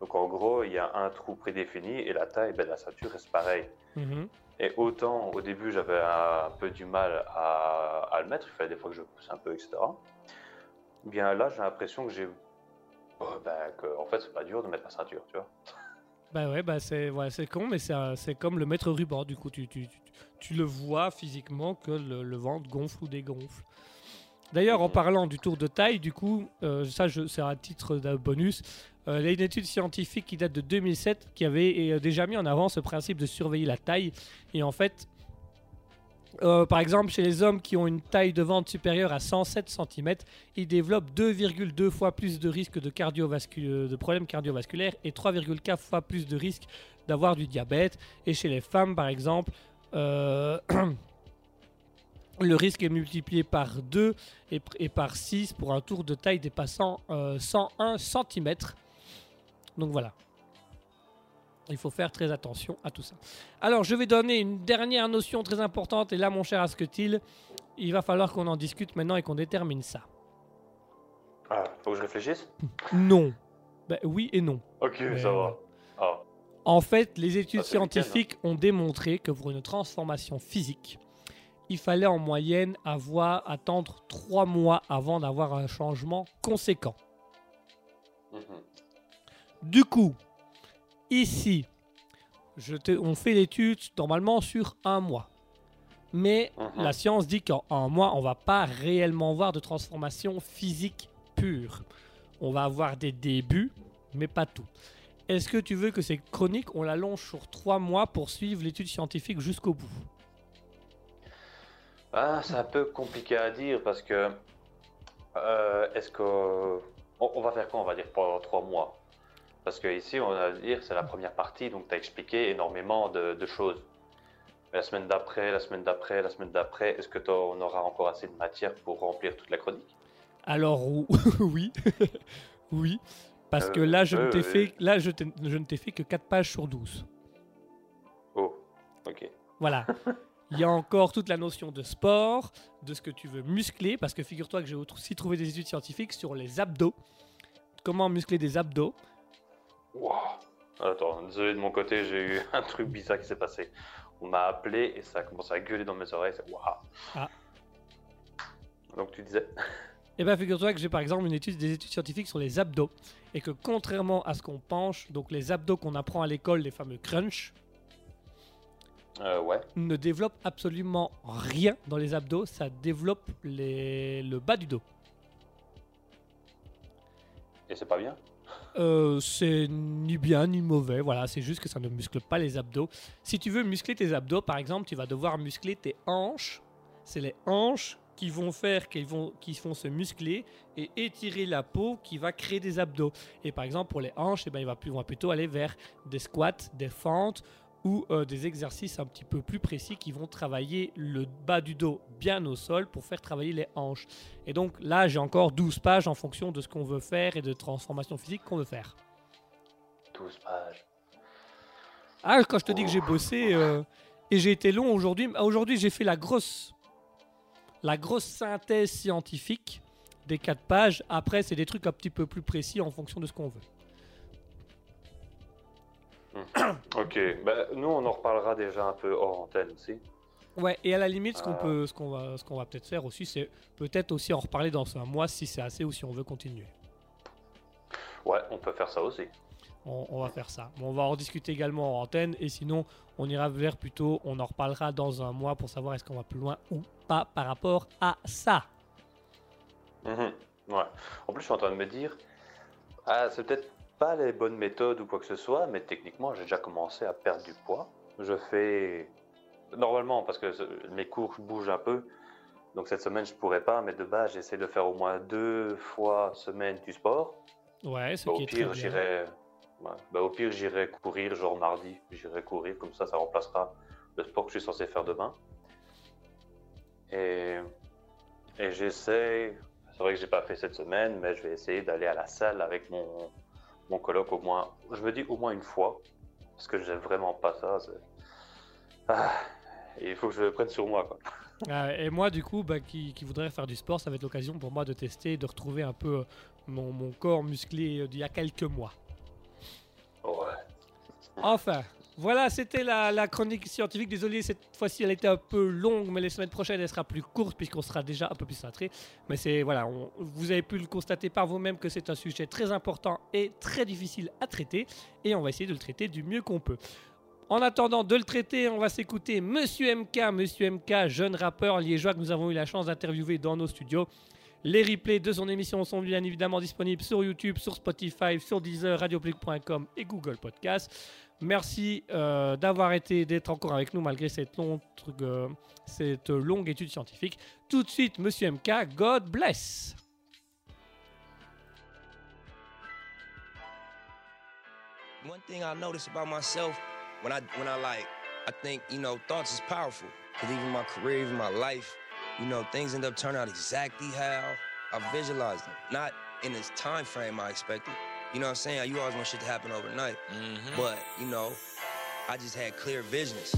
Donc en gros, il y a un trou prédéfini et la taille ben, de la ceinture reste pareille. Mhm. Et autant au début j'avais un peu du mal à, à le mettre, il fallait des fois que je pousse un peu, etc. Bien là, j'ai l'impression que j'ai. Ben, que, en fait, c'est pas dur de mettre ma ceinture, tu vois. (laughs) Bah ouais, bah c'est ouais, c'est con, mais c'est comme le mettre ruban. Du coup, tu, tu, tu, tu le vois physiquement que le, le ventre gonfle ou dégonfle. D'ailleurs, en Mhm. parlant du tour de taille, du coup, euh, ça c'est un titre d'un bonus. Euh, il y a une étude scientifique qui date de 2007 qui avait euh, déjà mis en avant ce principe de surveiller la taille. Et en fait, euh, par exemple, chez les hommes qui ont une taille de ventre supérieure à 107 cm, ils développent 2,2 fois plus de risques de, de problèmes cardiovasculaires et 3,4 fois plus de risques d'avoir du diabète. Et chez les femmes, par exemple, euh, (clears throat) le risque est multiplié par 2 et, par 6 pour un tour de taille dépassant euh, 101 cm. Donc voilà. Il faut faire très attention à tout ça. Alors, je vais donner une dernière notion très importante. Et là, mon cher Asketil, il va falloir qu'on en discute maintenant et qu'on détermine ça. Ah, faut que je réfléchisse? Non. Ben, oui et non. Ok, Mais, ça va. Ah, En fait, les études Ah, scientifiques ont démontré que pour une transformation physique, il fallait en moyenne avoir attendre 3 mois avant d'avoir un changement conséquent. mhm. Du coup, ici, je te- on fait l'étude normalement sur un mois. Mais Mhm. la science dit qu'en un mois, on va pas réellement voir de transformation physique pure. On va avoir des débuts, mais pas tout. Est-ce que tu veux que ces chroniques, on l'allonge sur trois mois pour suivre l'étude scientifique jusqu'au bout? Ah, c'est un peu compliqué à dire parce que. euh, Est-ce que. On, on va faire quoi On va dire pendant trois mois? Parce que ici, on va dire c'est la première partie, donc tu as expliqué énormément de, de choses. Mais la semaine d'après, la semaine d'après, la semaine d'après, est-ce que on aura encore assez de matière pour remplir toute la chronique? Alors ou- (laughs) oui, (laughs) oui, parce que Euh, là je ne euh, t'ai euh. fait, là je, je ne t'ai fait que 4 pages sur 12. Oh, ok. Voilà. (laughs) Il y a encore toute la notion de sport, de ce que tu veux muscler, parce que figure-toi que j'ai aussi trouvé des études scientifiques sur les abdos. Comment muscler des abdos. Wow. Attends, désolé de mon côté, j'ai eu (laughs) un truc bizarre qui s'est passé. On m'a appelé et ça a commencé à gueuler dans mes oreilles. c'est Waouh. Ah. Donc tu disais (laughs) Eh bien, figure-toi que j'ai par exemple une étude, des études scientifiques sur les abdos. Et que contrairement à ce qu'on penche, donc les abdos qu'on apprend à l'école, les fameux crunch, euh, Ouais. ne développent absolument rien dans les abdos. Ça développe les... le bas du dos. Et c'est pas bien? Euh, c'est ni bien ni mauvais, voilà, c'est juste que ça ne muscle pas les abdos. Si tu veux muscler tes abdos, par exemple, tu vas devoir muscler tes hanches. C'est les hanches qui vont faire, qui vont, qui vont se muscler et étirer la peau qui va créer des abdos. Et par exemple, pour les hanches, eh ben, il va plus, on va plutôt aller vers des squats, des fentes ou euh, des exercices un petit peu plus précis qui vont travailler le bas du dos bien au sol pour faire travailler les hanches. Et donc là, j'ai encore 12 pages en fonction de ce qu'on veut faire et de transformation physique qu'on veut faire. 12 pages. Ah, quand je te dis que j'ai bossé euh, et j'ai été long aujourd'hui, ah, aujourd'hui j'ai fait la grosse, la grosse synthèse scientifique des 4 pages. Après, c'est des trucs un petit peu plus précis en fonction de ce qu'on veut. Ok, bah, nous on en reparlera déjà un peu hors antenne aussi. Ouais, et à la limite, ce qu'on Ah. peut, ce qu'on va, ce qu'on va peut-être faire aussi, c'est peut-être aussi en reparler dans un mois si c'est assez ou si on veut continuer. Ouais, on peut faire ça aussi. On, on va faire ça. Bon, on va en discuter également en antenne et sinon, on ira vers plutôt, on en reparlera dans un mois pour savoir est-ce qu'on va plus loin ou pas par rapport à ça. Mhm, Ouais. En plus, je suis en train de me dire, ah, c'est peut-être pas les bonnes méthodes ou quoi que ce soit, mais techniquement, j'ai déjà commencé à perdre du poids. Je fais normalement parce que mes cours bougent un peu. Donc cette semaine, je pourrais pas, mais de base, j'essaie de faire au moins deux fois semaine du sport. Ouais, ce Bah, qui au est très pire, bien. j'irai. ouais. Bah, au pire, j'irai courir, genre mardi. J'irai courir, comme ça, ça remplacera le sport que je suis censé faire demain. Et, et j'essaie. C'est vrai que j'ai pas fait cette semaine, mais je vais essayer d'aller à la salle avec mon, mon coloc au moins. Je me dis au moins une fois, parce que j'aime vraiment pas ça. Ah, et il faut que je le prenne sur moi, quoi. Ah, (laughs) et moi, du coup, bah, qui, qui voudrais faire du sport, ça va être l'occasion pour moi de tester, de retrouver un peu euh, mon, mon corps musclé euh, d'il y a quelques mois. Ouais. Enfin, voilà, c'était la, chronique scientifique. Désolé, cette fois-ci, elle était un peu longue, mais les semaines prochaines, elle sera plus courte puisqu'on sera déjà un peu plus centré. Mais c'est voilà, vous avez pu le constater par vous-même que c'est un sujet très important et très difficile à traiter, et on va essayer de le traiter du mieux qu'on peut. En attendant de le traiter, on va s'écouter Monsieur MK, Monsieur MK, jeune rappeur liégeois que nous avons eu la chance d'interviewer dans nos studios. Les replays de son émission sont bien évidemment disponibles sur YouTube, sur Spotify, sur Deezer, radiopublic.com et Google Podcast. Merci euh, d'avoir été, d'être encore avec nous malgré cette longue, euh, cette étude scientifique. Tout de suite, Monsieur MK, God bless. One thing I notice about myself when I when I like I think you know thoughts is powerful. Cause even my career, even my life, you know things end up turning out exactly how I visualized them. Not in this time frame I expected. You know what I'm saying? You always want shit to happen overnight, mm-hmm. but you know, I just had clear visions.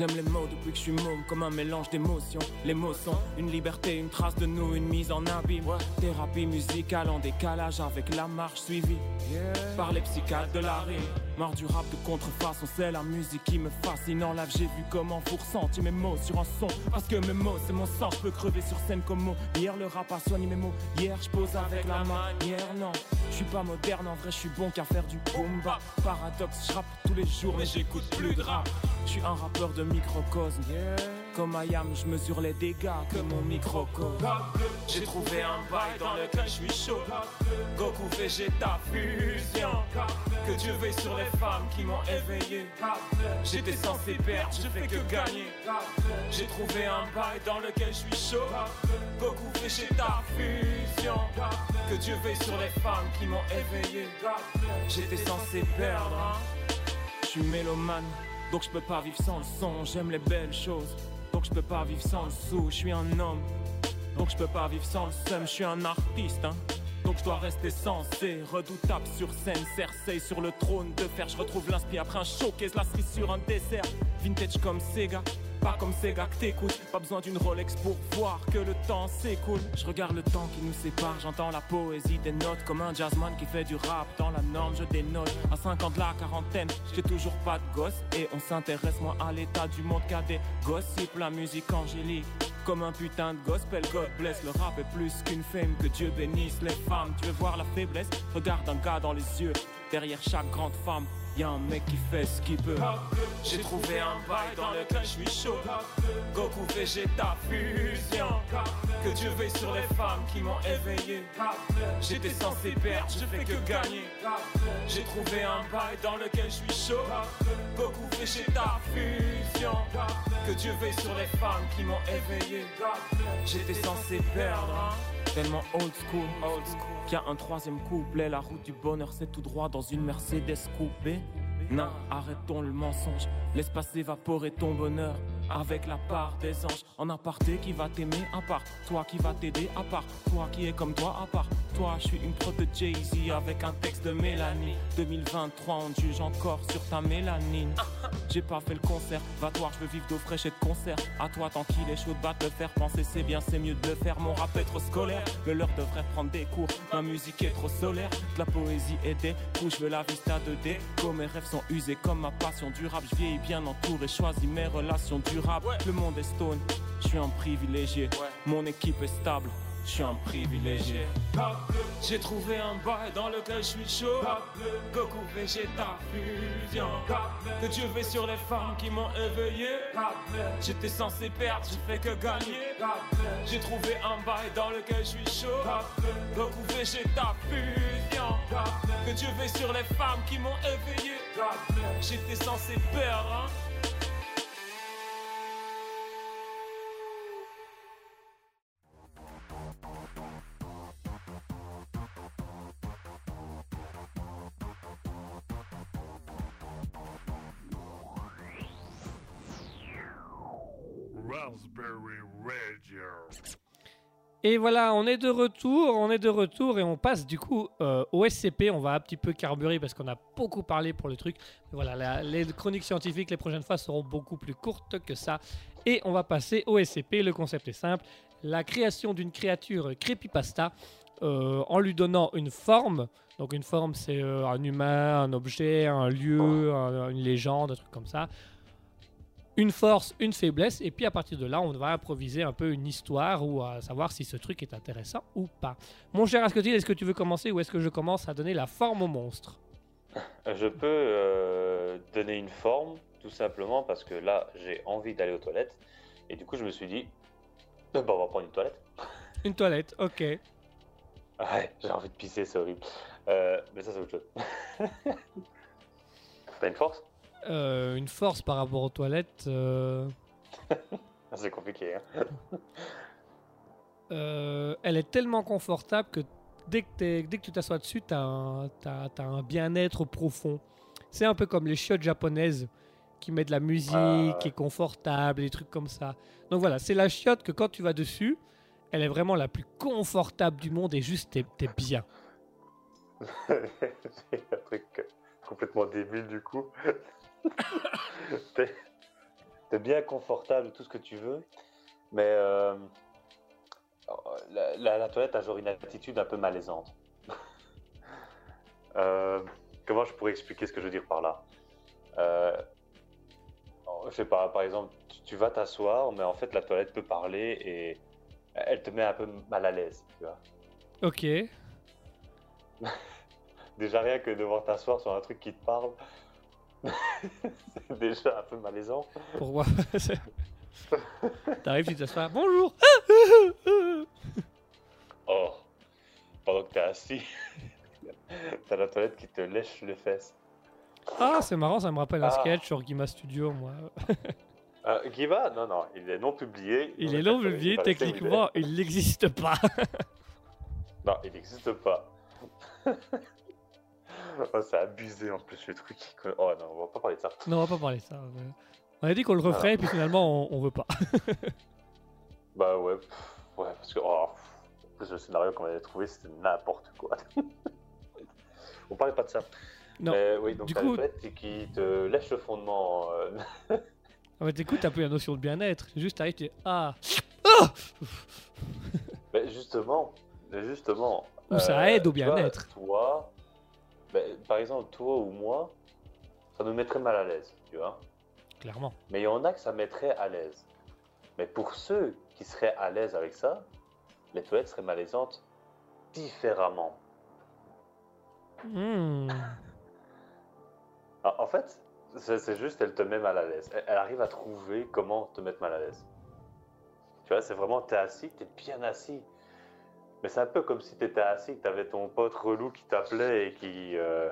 J'aime les mots depuis que je suis môme, comme un mélange d'émotions. Les mots sont une liberté, une trace de nous, une mise en abîme. Thérapie musicale en décalage avec la marche suivie par les psychiatres de la rime. Marre du rap de contrefaçon, c'est la musique qui me fascine. En live, j'ai vu comment vous ressentiez mes mots sur un son. Parce que mes mots, c'est mon sang, je peux crever sur scène comme mot. Hier, le rap a soigné mes mots. Hier, je pose avec la manière, non. Je suis pas moderne, en vrai, je suis bon qu'à faire du boom bap. Paradoxe, je rappe tous les jours, mais j'écoute plus de rap. Je suis un rappeur de microcosme. Comme Ayam, je mesure les dégâts que mon microcosme. J'ai trouvé un bail dans lequel je suis chaud. Goku Vegeta fusion. Que Dieu veille sur les femmes qui m'ont éveillé. J'étais censé perdre, je fais que gagner. J'ai trouvé un bail dans lequel je suis chaud. Goku Vegeta fusion. Que Dieu veille sur les femmes qui m'ont éveillé. J'étais censé perdre. hein. Je suis mélomane, donc je peux pas vivre sans le son. J'aime les belles choses, donc je peux pas vivre sans le sou. Je suis un homme, donc je peux pas vivre sans le. Je suis un artiste, hein. Donc je dois rester sensé, redoutable sur scène, Cersei sur le trône de fer. Je retrouve l'inspi après un showcase, la cerise sur un dessert. Vintage comme Sega, pas comme Sega que t'écoutes. Pas besoin d'une Rolex pour voir que le temps s'écoule. Je regarde le temps qui nous sépare, j'entends la poésie des notes. Comme un jazzman qui fait du rap dans la norme, je dénote. À 5 ans de la quarantaine, j'ai toujours pas de gosse. Et on s'intéresse moins à l'état du monde qu'à des gossips. La musique angélique. Comme un putain de gospel, God bless. Le rap est plus qu'une fame, que Dieu bénisse les femmes. Tu veux voir la faiblesse? Regarde un gars dans les yeux. Derrière chaque grande femme, y a un mec qui fait ce qu'il peut. J'ai trouvé un bail dans lequel je suis chaud. Goku Vegeta fusion. Que Dieu veille sur les femmes qui m'ont éveillé. J'étais censé perdre, je fais que gagner. J'ai trouvé un bail dans lequel je suis chaud. Goku Vegeta fusion. Que Dieu veille sur les femmes qui m'ont éveillé. J'étais censé perdre. hein. Tellement old school, old school. Y a un troisième couplet. La route du bonheur, c'est tout droit dans une Mercedes coupée. Non, arrêtons le mensonge. Laisse pas s'évaporer ton bonheur. Avec la part des anges. En aparté qui va t'aimer à part. Toi qui va t'aider à part. Toi qui est comme toi à part. Toi, je suis une prod de Jay-Z avec un texte de Mélanie. 2023, on te juge encore sur ta mélanine. (laughs) J'ai pas fait le concert, va toi, je veux vivre d'eau fraîche et de concert. À toi, tant qu'il est chaud de battre, le faire penser, c'est bien, c'est mieux de le faire. Mon rap est trop scolaire, le leur devrait prendre des cours. Ma musique est trop solaire, de la poésie et des coups, je veux la vista 2D. Comme mes rêves sont usés comme ma passion du rap, je vieillis bien entouré, choisis mes relations Le monde est stone, je suis un privilégié. Mon équipe est stable, je suis un privilégié. J'ai trouvé un bail dans lequel je suis chaud. Goku Vegeta fusion. Que Dieu veille sur les femmes qui m'ont éveillé. J'étais censé perdre, j'ai fait que gagner. J'ai trouvé un bail dans lequel je suis chaud. Goku Vegeta fusion. Que Dieu veille sur les femmes qui m'ont éveillé. J'étais censé perdre. hein. Et voilà, on est de retour, on est de retour et on passe du coup euh, au SCP. On va un petit peu carburer parce qu'on a beaucoup parlé pour le truc. Voilà, les chroniques scientifiques les prochaines fois seront beaucoup plus courtes que ça. Et on va passer au SCP. Le concept est simple la création d'une créature creepypasta euh, en lui donnant une forme. Donc une forme, c'est euh, un humain, un objet, un lieu, un- une légende, un truc comme ça une force, une faiblesse, et puis à partir de là, on va improviser un peu une histoire ou à savoir si ce truc est intéressant ou pas. Mon cher Ascotil, est-ce que tu veux commencer ou est-ce que je commence à donner la forme au monstre? Je peux euh, donner une forme, tout simplement parce que là, j'ai envie d'aller aux toilettes. Et du coup, je me suis dit, euh, bah, on va prendre une toilette. (laughs) Une toilette, ok. Ouais, j'ai envie de pisser, c'est horrible. Euh, mais ça, c'est autre chose. (laughs) T'as une force? Euh, une force par rapport aux toilettes. euh, (laughs) C'est compliqué. Hein. (laughs) euh, elle est tellement confortable que dès que, t'es- dès que tu t'assois dessus, tu as un, t'as- t'as un bien-être profond. C'est un peu comme les chiottes japonaises qui mettent de la musique, Ah. qui est confortable, des trucs comme ça. Donc voilà, c'est la chiotte que quand tu vas dessus, elle est vraiment la plus confortable du monde et juste t'es t'es bien. (laughs) J'ai un truc complètement débile du coup. (laughs) T'es bien confortable, tout ce que tu veux, mais euh, la, la- la toilette a genre une attitude un peu malaisante. (laughs) Euh, comment je pourrais expliquer ce que je veux dire par là? Euh, Je sais pas, par exemple, tu, tu vas t'asseoir, mais en fait, la toilette peut parler et elle te met un peu mal à l'aise, tu vois. Ok. (laughs) Déjà, rien que devoir t'asseoir sur un truc qui te parle, (laughs) c'est déjà un peu malaisant. Pourquoi (laughs) T'arrives, tu t'assois. Bonjour (laughs) Oh, pendant que t'es assis, t'as la toilette qui te lèche les fesses. Ah, c'est marrant, ça me rappelle un Ah. sketch sur Guima Studio, moi. Euh, Non, non, il est non publié. Il est non publié, techniquement, il n'existe pas. Non, il n'existe pas. (laughs) oh, c'est abusé en plus le truc. Oh non, on va pas parler de ça. non, on va pas parler de ça. On a dit qu'on le referait, puis finalement, on, on veut pas. (laughs) Bah ouais, ouais, parce que oh, le scénario qu'on avait trouvé c'était n'importe quoi. (laughs) on parlait pas de ça. Non. Mais oui, donc Du coup- toilettes qui te lèche le fondement. euh, En fait, écoute, t'as plus la notion de bien-être. Juste, t'arrives, tu dis Ah Mais justement, justement. Ou ça aide au bien-être. Toi, ben, par exemple, toi ou moi, ça nous mettrait mal à l'aise, tu vois. Clairement. Mais il y en a que ça mettrait à l'aise. Mais pour ceux qui seraient à l'aise avec ça, les toilettes seraient malaisantes différemment. Ah, En fait, c'est c'est juste, elle te met mal à l'aise. Elle, elle arrive à trouver comment te mettre mal à l'aise. Tu vois, c'est vraiment, t'es assis, t'es bien assis. Mais c'est un peu comme si t'étais assis, que t'avais ton pote relou qui t'appelait et qui... euh,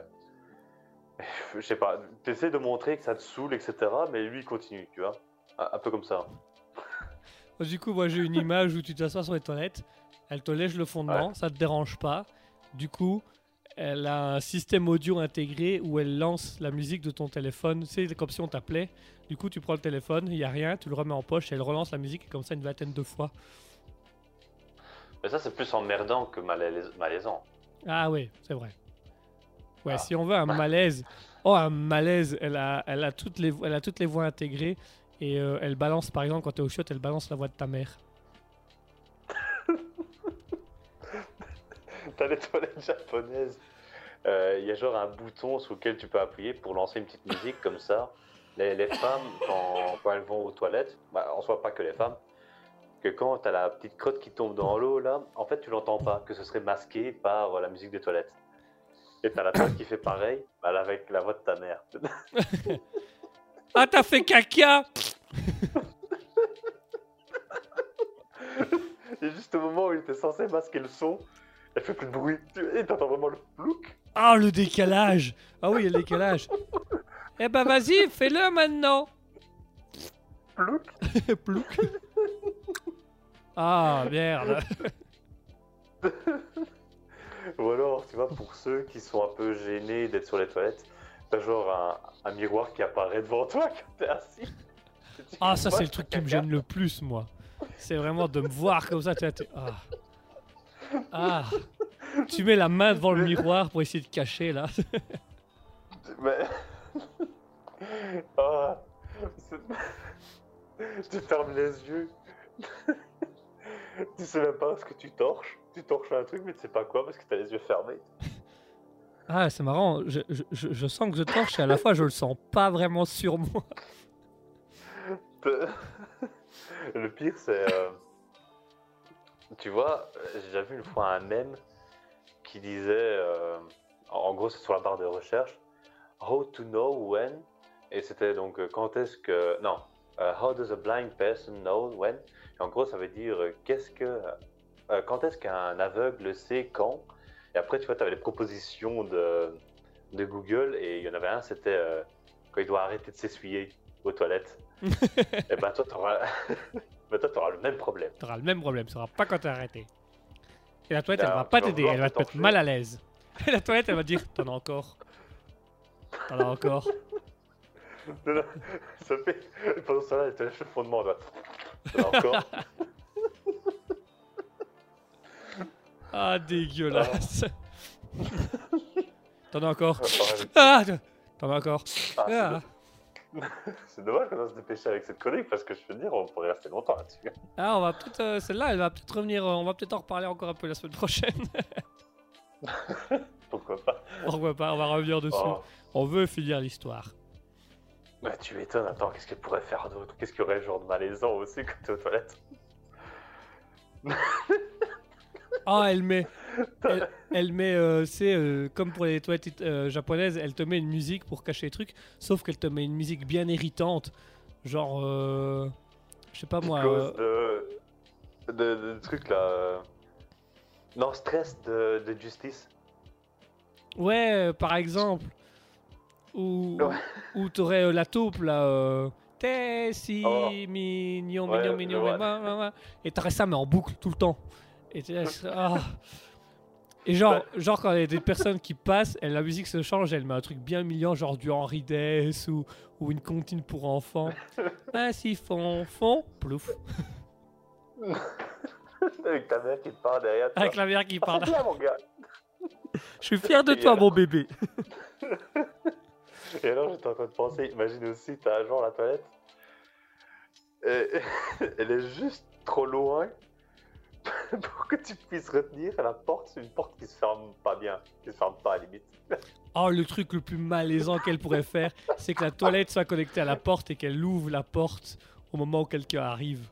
(laughs) Je sais pas, t'essaies de montrer que ça te saoule, etc. Mais lui, il continue, tu vois. Un, un peu comme ça. Du coup, moi, j'ai une image où tu t'assois sur les toilettes, elle te lèche le fondement, ça te dérange pas. Du coup, elle a un système audio intégré où elle lance la musique de ton téléphone. C'est comme si on t'appelait. Du coup, tu prends le téléphone, il y a rien, tu le remets en poche et elle relance la musique comme ça une vingtaine de fois. Mais ça, c'est plus emmerdant que malais- malaisant. Ah ouais, c'est vrai. Ouais, Ah. si on veut un (laughs) malaise, oh un malaise, elle a, elle a toutes les, elle a toutes les voix intégrées et euh, elle balance, par exemple, quand t'es au shot, elle balance la voix de ta mère. (laughs) T'as les toilettes japonaises. Euh, Il y a genre un bouton sur lequel tu peux appuyer pour lancer une petite musique comme ça. Les, les femmes, quand, quand elles vont aux toilettes, bah, en soi pas que les femmes, que quand t'as la petite crotte qui tombe dans l'eau là, en fait tu l'entends pas, que ce serait masqué par euh, la musique des toilettes. Et t'as la toilette qui fait pareil, bah, là, avec la voix de ta mère. Ah, t'as fait caca (laughs) Et juste au moment où il était censé masquer le son, elle fait plus de bruit. Et t'entends vraiment le plouc. Ah, le décalage Ah oui, il y a le décalage. eh ben vas-y, fais-le maintenant Plouc. (laughs) Plouc. Ah, merde (laughs) Ou alors, tu vois, pour ceux qui sont un peu gênés d'être sur les toilettes, t'as genre un, un miroir qui apparaît devant toi (laughs) quand t'es assis. Ah, ça, c'est le truc qui me gêne le plus, moi. C'est vraiment de me voir comme ça, tu Ah. Ah Tu mets la main devant le miroir pour essayer de cacher, là. (laughs) Mais. Ah, tu fermes les yeux. Tu sais même pas ce que tu torches. Tu torches un truc, mais tu sais pas quoi parce que t'as les yeux fermés. (laughs) Ah, c'est marrant, je, je- je- je sens que je torche et à la fois je le sens pas vraiment sur moi. (laughs) (laughs) Le pire, c'est. euh, Tu vois, j'ai déjà vu une fois un mème qui disait. euh, En gros, c'est sur la barre de recherche. How to know when. Et c'était donc euh, quand est-ce que. Non. Euh, how does a blind person know when? Et en gros, ça veut dire euh, qu'est-ce que. euh, quand est-ce qu'un aveugle sait quand? Et après, tu vois, tu avais les propositions de, de Google. Et il y en avait un, c'était euh, quand il doit arrêter de s'essuyer aux toilettes. (laughs) Et ben toi, t'auras (laughs) ben, toi, t'auras le même problème. T'auras le même problème, ça sera pas quand t'es arrêté. Et la toilette, elle Non, va pas tu vas t'aider, elle va te mettre mal à l'aise. Et (laughs) la toilette, elle va dire T'en as encore. T'en as encore. Non, non, (laughs) ça fait. Pendant temps-là, elle te lèche le fondement. As encore. (laughs) Ah, dégueulasse. T'en as encore. Ah, Ah, t'en as encore. c'est Ah, C'est dommage qu'on se dépêcher avec cette chronique parce que je peux te dire, on pourrait rester longtemps là-dessus. Ah, on va peut-être. euh, Celle-là, elle va peut-être revenir. euh, On va peut-être en reparler encore un peu la semaine prochaine. (laughs) Pourquoi pas Pourquoi pas On va revenir dessus. Oh. On veut finir l'histoire. Bah, tu m'étonnes, attends, qu'est-ce qu'elle pourrait faire d'autre? Qu'est-ce qu'il y aurait genre de malaisant aussi quand t'es aux toilettes? (laughs) Ah, elle met. Elle, elle met, euh, c'est euh, comme pour les toilettes euh, japonaises, elle te met une musique pour cacher les trucs, sauf qu'elle te met une musique bien irritante. Genre, euh, je sais pas moi. cause de... de, de trucs là. Non, stress de, de justice. ouais, par exemple. Ou, Ouais. ou t'aurais euh, la taupe là. Euh, T'es si Oh. mignon, Ouais, mignon, mignon, vois. ma, ma, ma. et t'aurais ça mais en boucle tout le temps. Et (laughs) ah. Et genre, genre quand il y a des personnes qui passent, et la musique se change, elle met un truc bien mignon, genre du Henri Dess ou, ou une comptine pour enfants. (laughs) Ah si fond, fond, plouf. (laughs) Avec ta mère qui te parle derrière. toi. Avec la mère qui Ah, parle. bien, mon gars. Je suis fier de toi, mon bébé. (laughs) Et alors, j'étais en train de penser, imagine aussi, t'as genre la toilette. Et (laughs) elle est juste trop loin (laughs) pour que tu puisses retenir. Et la porte, c'est une porte qui se ferme pas bien, qui se ferme pas à la limite. Oh, le truc le plus malaisant qu'elle pourrait faire, c'est que la toilette soit connectée à la porte et qu'elle ouvre la porte au moment où quelqu'un arrive.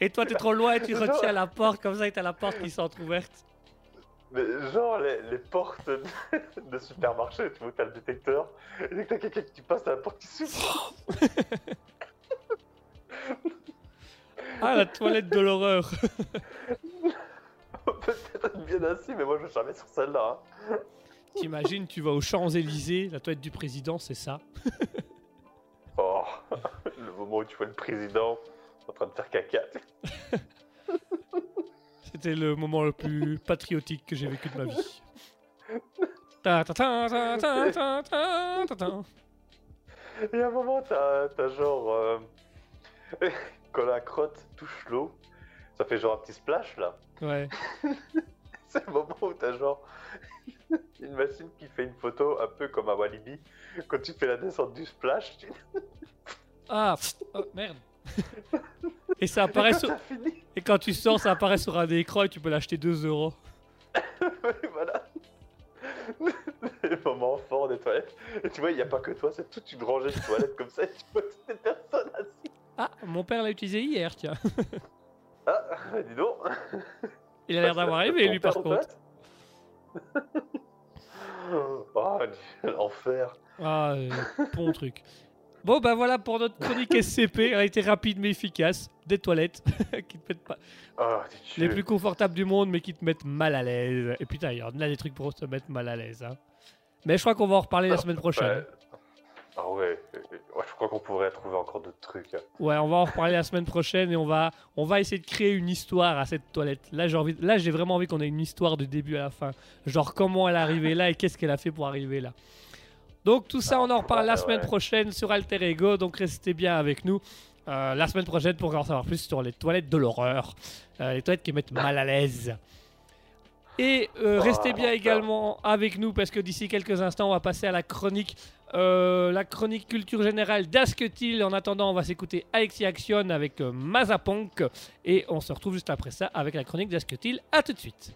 Et toi, t'es trop loin et tu retiens la porte comme ça et t'as la porte qui s'entrouverte. Mais genre les, les portes de, de supermarché, tu vois, t'as le détecteur, et dès que t'as quelqu'un qui passe, t'as la porte qui s'ouvre. (laughs) Ah, la toilette de l'horreur. (laughs) Peut-être être bien assis, mais moi je vais jamais sur celle-là. hein. T'imagines, tu vas aux Champs-Élysées, la toilette du président, c'est ça. Oh, (laughs) le moment où tu vois le président en train de faire caca. C'était le moment le plus (laughs) patriotique que j'ai vécu de ma vie. (laughs) Ta ta ta ta ta ta ta ta ta. Et à un moment, t'as t'as genre. euh, (laughs) quand la crotte touche l'eau, ça fait genre un petit splash là. Ouais. C'est le moment où t'as genre une machine qui fait une photo un peu comme à Walibi. Quand tu fais la descente du splash, tu... Ah, pff, oh, merde. Et ça apparaît sur... ça finit. Et quand tu sors, ça apparaît sur un écran et tu peux l'acheter 2 euros. (laughs) Et voilà. Les moments forts des toilettes. Et tu vois, il n'y a pas que toi, c'est toute une rangée de toilettes comme ça. Et tu vois toutes les personnes assises. Ah, mon père l'a utilisé hier, tiens. Ah, dis donc. Il a l'air d'avoir aimé, lui, par contre. (laughs) Oh, l'enfer. Ah, euh, bon truc. Bon, bah voilà pour notre chronique (laughs) SCP. Elle a été rapide mais efficace. Des toilettes (laughs) qui te mettent pas... Oh, Les plus confortables du monde, mais qui te mettent mal à l'aise. Et putain, il y en a des trucs pour te mettre mal à l'aise. Hein. Mais je crois qu'on va en reparler la semaine prochaine. Ah ouais, euh, ouais, je crois qu'on pourrait trouver encore d'autres trucs. Ouais, on va en reparler la semaine prochaine et on va, on va essayer de créer une histoire à cette toilette. Là, j'ai envie, là, j'ai vraiment envie qu'on ait une histoire du début à la fin. Genre comment elle est arrivée là et qu'est-ce qu'elle a fait pour arriver là. Donc tout ça, on en reparle la semaine prochaine sur Alter Ego. Donc restez bien avec nous euh, la semaine prochaine pour en savoir plus sur les toilettes de l'horreur, Euh, les toilettes qui mettent mal à l'aise. Et euh, Ah, restez bien également avec nous parce que d'ici quelques instants, on va passer à la chronique, la chronique culture générale d'Asketil. En attendant, on va s'écouter Alexis Action avec Mazapunk et on se retrouve juste après ça avec la chronique d'Asketil. À tout de suite.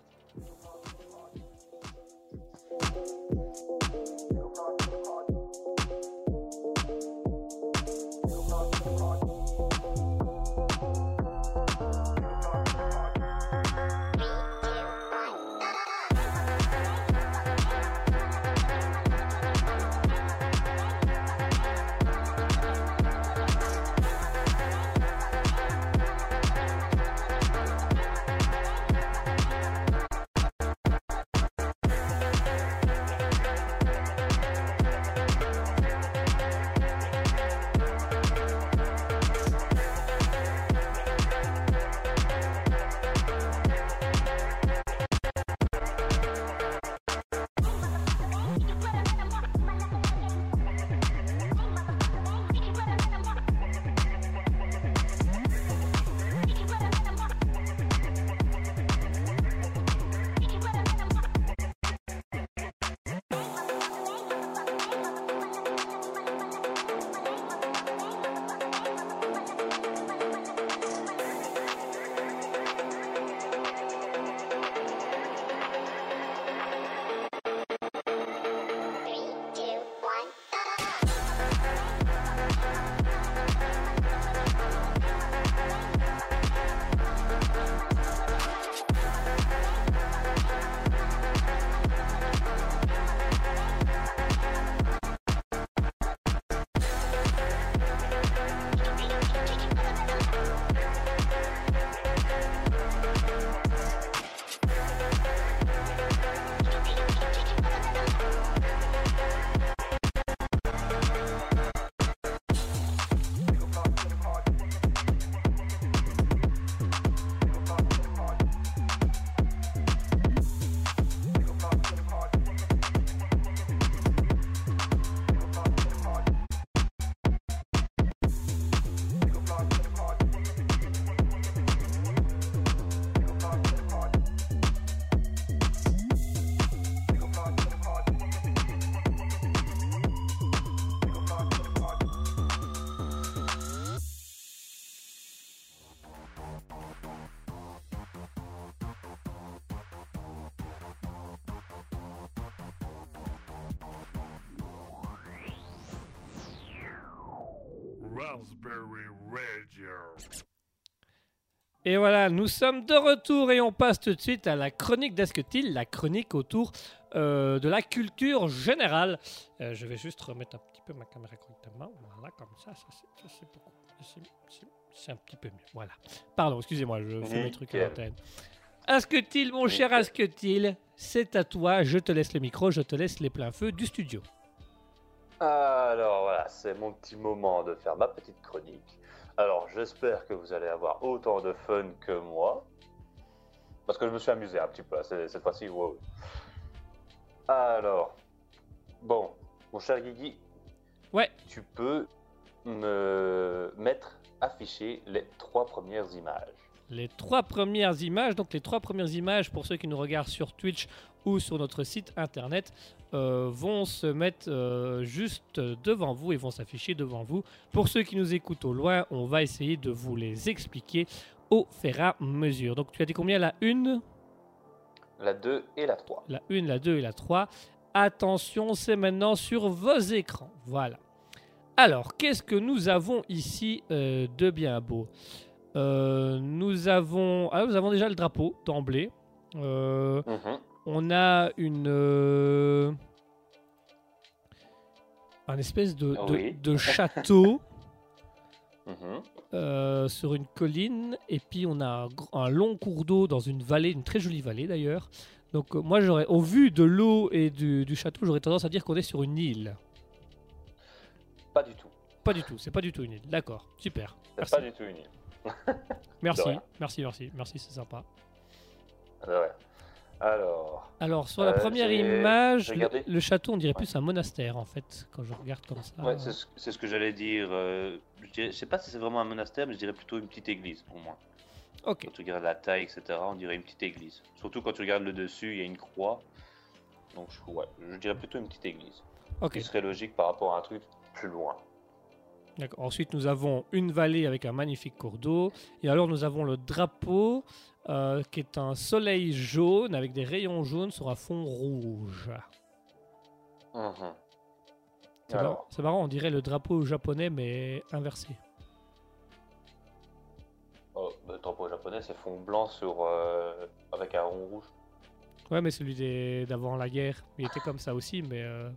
Et voilà, nous sommes de retour et on passe tout de suite à la chronique d'Asketil, la chronique autour euh, de la culture générale. Euh, je vais juste remettre un petit peu ma caméra correctement. Voilà, comme ça, ça c'est- beaucoup. un petit peu mieux. Voilà. Pardon, excusez-moi, je fais mes trucs à l'antenne. Asketil, mon cher Asketil, c'est à toi. Je te laisse le micro, je te laisse les pleins feux du studio. Alors voilà, c'est mon petit moment de faire ma petite chronique. Alors j'espère que vous allez avoir autant de fun que moi. Parce que je me suis amusé un petit peu c'est- cette fois-ci. wow. Alors, bon, mon cher Guigui, Ouais. tu peux me mettre, afficher les trois premières images. les trois premières images. Donc les trois premières images pour ceux qui nous regardent sur Twitch ou sur notre site internet euh, vont se mettre euh, juste devant vous et vont s'afficher devant vous. Pour ceux qui nous écoutent au loin, on va essayer de vous les expliquer au fur et à mesure. Donc tu as dit combien? La 1, La 2 et la 3. la 1, la 2 et la 3. Attention, c'est maintenant sur vos écrans. Voilà. Alors, qu'est-ce que nous avons ici euh, de bien beau? Nous avons, ah, nous avons déjà le drapeau d'emblée. Euh, Mhm. On a une euh, un espèce de, de- Oui. de château (laughs) Mhm. euh, sur une colline et puis on a un, long cours d'eau dans une vallée, une très jolie vallée d'ailleurs. Donc euh, moi j'aurais, au vu de l'eau et du, du château, j'aurais tendance à dire qu'on est sur une île. Pas du tout. Pas du tout, c'est pas du tout une île. D'accord, super. C'est Merci, pas du tout une île. (laughs) merci, merci, merci, merci, c'est sympa. De rien. Alors, Alors sur la Euh, première image, le, château on dirait Ouais. plus un monastère en fait quand je regarde comme ça. Ouais, c'est ce, ce que j'allais dire. euh, je, dirais- je sais pas si c'est vraiment un monastère, mais je dirais plutôt une petite église au moins. Ok. Quand tu regardes la taille, etc., on dirait une petite église. Surtout quand tu regardes le dessus, il y a une croix. Donc je, ouais, je dirais plutôt une petite église. Ok. qui serait logique par rapport à un truc plus loin. Ensuite, nous avons une vallée avec un magnifique cours d'eau. Et alors, nous avons le drapeau euh, qui est un soleil jaune avec des rayons jaunes sur un fond rouge. Mhm. C'est marrant, on dirait le drapeau japonais mais inversé. oh, le drapeau japonais, c'est fond blanc sur, euh, avec un rond rouge. Ouais, mais celui d'avant la guerre, il était comme ça aussi, mais euh,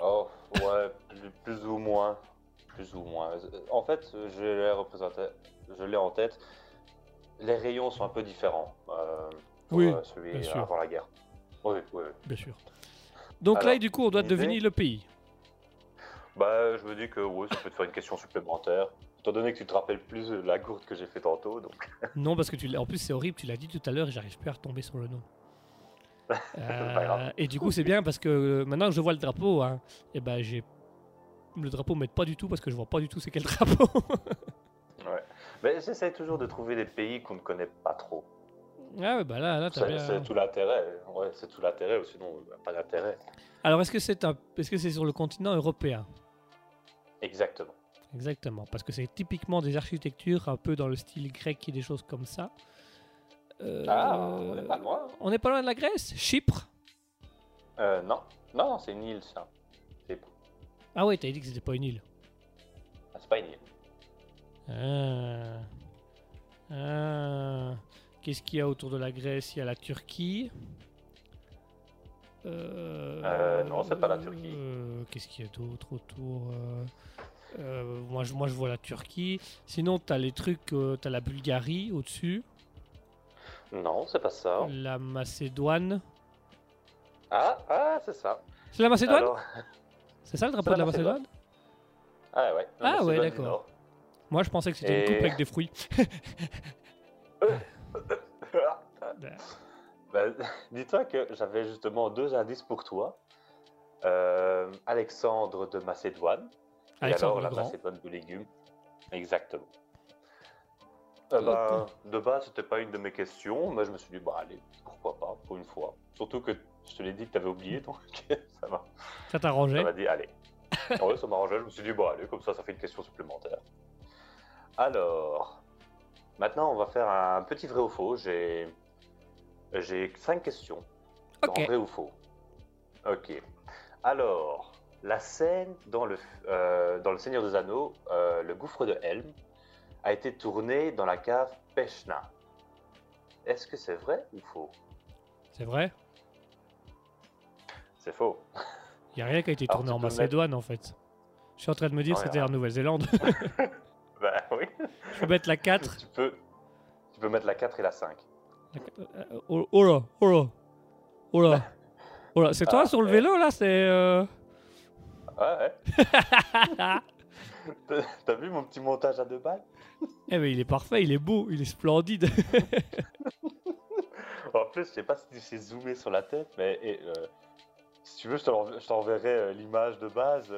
Oh, ouais, (laughs) plus, plus ou moins. Plus ou moins. En fait, je l'ai représenté, je l'ai en tête. Les rayons sont un peu différents. euh, pour, Oui, euh, celui bien sûr. avant la guerre. Oui, oui. oui. bien sûr. Donc Alors, là, du coup, on doit deviner le pays. Bah, je me dis que oui, ça peut te faire une question supplémentaire. Étant donné que tu te rappelles plus de la gourde que j'ai fait tantôt, donc. (laughs) Non, parce que tu en plus, c'est horrible, tu l'as dit tout à l'heure et j'arrive plus à retomber sur le nom. (laughs) Euh, et du coup, c'est bien parce que euh, maintenant que je vois le drapeau, hein, et ben j'ai. Le drapeau m'aide pas du tout parce que je vois pas du tout c'est quel (laughs) drapeau. Ouais. Mais j'essaie toujours de trouver des pays qu'on ne connaît pas trop. ah ouais, bah là, là C'est bien. c'est tout l'intérêt. Ouais, c'est tout l'intérêt, sinon, bah, pas d'intérêt. Alors, est-ce que c'est un... est-ce que c'est sur le continent européen? Exactement. Exactement, parce que c'est typiquement des architectures un peu dans le style grec et des choses comme ça. Euh, Ah, on n'est pas loin. on n'est pas loin de la Grèce? Chypre? Euh. Non, non, c'est une île, ça. Ah ouais, t'avais dit que c'était pas une île. ah, c'est pas une île. Ah. Ah. Qu'est-ce qu'il y a autour de la Grèce? Il y a la Turquie. Euh, Euh, non, c'est pas la Turquie. euh, Qu'est-ce qu'il y a d'autre autour euh, euh, moi, je, moi, je vois la Turquie. Sinon, t'as les trucs. t'as la Bulgarie au-dessus. Non, c'est pas ça. La Macédoine. Ah, ah c'est ça. C'est la Macédoine? Alors- (laughs) C'est ça le drapeau de la Macédoine Ah ouais. Ah ouais, d'accord. Moi, je pensais que c'était une coupe avec des fruits. (laughs) Bah, Dis-toi que j'avais justement deux indices pour toi. Euh, Alexandre de Macédoine. Alexandre et alors la Grand. Macédoine de légumes. Exactement. Euh, bah, de base, c'était pas une de mes questions, mais je me suis dit, bah allez, pourquoi pas, pour une fois. Surtout que je te l'ai dit que tu avais oublié, donc (laughs) ça m'a Ça t'arrangeait ça m'a dit, allez. ouais, ça m'arrangeait, je me suis dit, bon allez, comme ça, ça fait une question supplémentaire. Alors, maintenant, on va faire un petit vrai ou faux. J'ai j'ai cinq questions. Ok. En vrai ou faux. Ok. Alors, la scène dans le, euh, dans le Seigneur des Anneaux, euh, le gouffre de Helm, a été tournée dans la cave Peshna. Est-ce que c'est vrai ou faux? C'est vrai? C'est faux. Il n'y a rien qui a été tourné tu en mettre- Macédoine en fait. Je suis en train de me dire c'était ah. en Nouvelle-Zélande. (laughs) (laughs) Bah oui. Je peux mettre la 4. Tu peux, tu peux mettre la 4 et la 5. Euh, Oh, oh là, oh là, oh là. (laughs) Oh là, c'est toi Ah, sur le ouais. vélo là C'est. euh, Ouais, ouais. T'as- vu mon petit montage à deux balles? Eh mais il est parfait, il est beau, il est splendide. En plus, je sais pas si c'est zoomé sur la tête, mais et, euh, si tu veux, je t'en- je t'enverrai euh, l'image de base.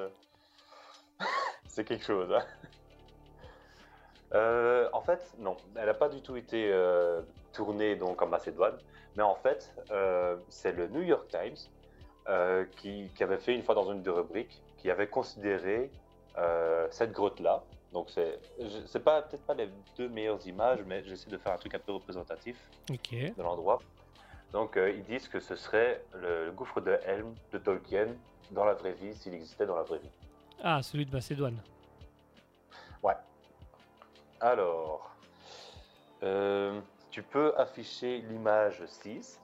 (laughs) c'est quelque chose. hein. (laughs) Euh, en fait, non, elle n'a pas du tout été euh, tournée donc en Macédoine, mais en fait, euh, c'est le New York Times qui, qui avait fait une fois dans une des rubriques, qui avait considéré cette grotte-là. Donc c'est, c'est pas peut-être pas les deux meilleures images, mais j'essaie de faire un truc un peu représentatif de l'endroit. Donc euh, ils disent que ce serait le, le gouffre de Helm de Tolkien dans la vraie vie, s'il existait dans la vraie vie. Ah, celui de Macédoine. Alors, euh, tu peux afficher l'image 6.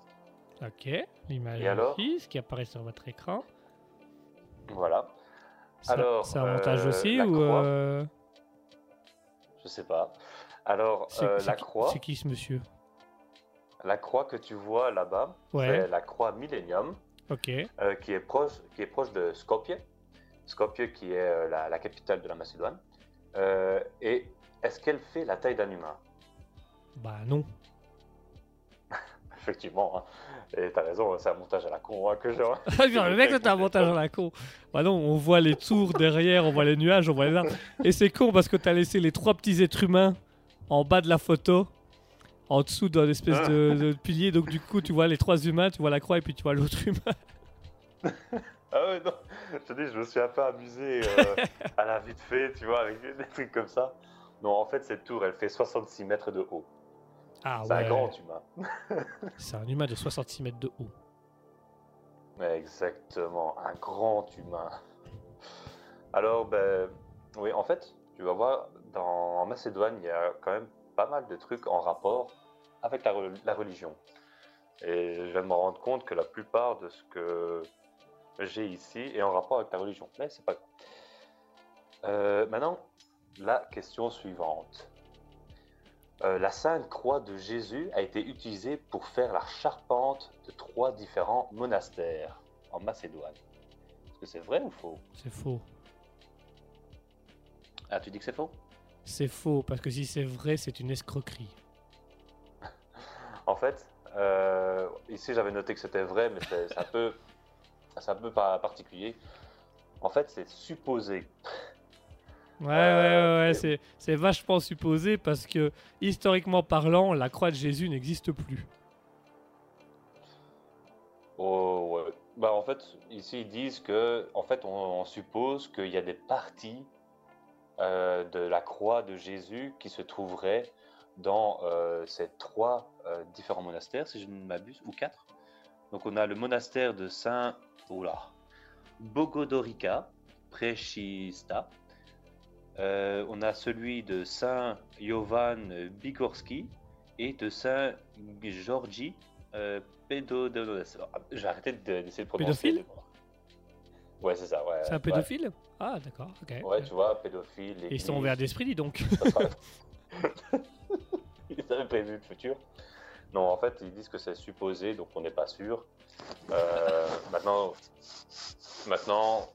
Ok. L'image Et alors 6 qui apparaît sur votre écran. Voilà, Ça- Alors, C'est un montage euh, aussi ou. croix. je sais pas. Alors, la croix, C'est qui ce monsieur? La croix que tu vois là-bas, Ouais. c'est la croix Millennium, euh, qui est proche, qui est proche de Skopje. Skopje, qui est euh, la, la capitale de la Macédoine. Euh, et est-ce qu'elle fait la taille d'un humain? Bah non. (laughs) Effectivement. hein. Et t'as raison, c'est un montage à la con hein, que j'ai. (laughs) le mec, c'était un montage à la con. Bah non, on voit les tours derrière, on voit les nuages, on voit les arbres. Et c'est con parce que t'as laissé les trois petits êtres humains en bas de la photo, en dessous d'un espèce de, de pilier. Donc du coup, tu vois les trois humains, tu vois la croix et puis tu vois l'autre humain. (laughs) Ah ouais, non. Je te dis, je me suis un peu amusé euh, à la vite fait, tu vois, avec des trucs comme ça. Non, en fait, cette tour, elle fait 66 mètres de haut. Ah c'est un grand humain. (laughs) C'est un humain de 66 mètres de haut. Exactement, un grand humain. Alors, ben, oui, en fait, tu vas voir, dans, en Macédoine, il y a quand même pas mal de trucs en rapport avec la, re- la religion. Et je viens de me rendre compte que la plupart de ce que j'ai ici est en rapport avec la religion. Mais c'est pas grave. Euh, maintenant, la question suivante. Euh, la Sainte Croix de Jésus a été utilisée pour faire la charpente de trois différents monastères en Macédoine. Est-ce que c'est vrai ou faux? C'est faux. Ah, tu dis que c'est faux? C'est faux parce que si c'est vrai, c'est une escroquerie. En fait, euh, ici j'avais noté que c'était vrai, mais c'est un peu, c'est un peu pas particulier. En fait, c'est supposé. Ouais, ouais, Euh, ouais, ouais, c'est, c'est vachement supposé parce que, historiquement parlant, la croix de Jésus n'existe plus. Oh, ouais. Bah, en fait, ici ils disent que, en fait, on, on suppose qu'il y a des parties euh, de la croix de Jésus qui se trouveraient dans euh, ces trois euh, différents monastères, si je ne m'abuse, ou quatre. Donc, on a le monastère de Saint, oula, Bogodorica, Prechista. Euh, on a celui de Saint Jovan Bigorski et de Saint Georgi euh. Ah, Je vais arrêter de- d'essayer de prononcer. Pédophile? Ouais, c'est ça, ouais. c'est un ouais. pédophile? Ah, d'accord, ok. Ouais, tu vois, pédophile. Et ils sont ouverts d'esprit, dis donc. Ça sera- (laughs) (laughs) Ils avaient prévu le futur. Non, en fait, ils disent que c'est supposé, donc on n'est pas sûr. Euh, maintenant, maintenant,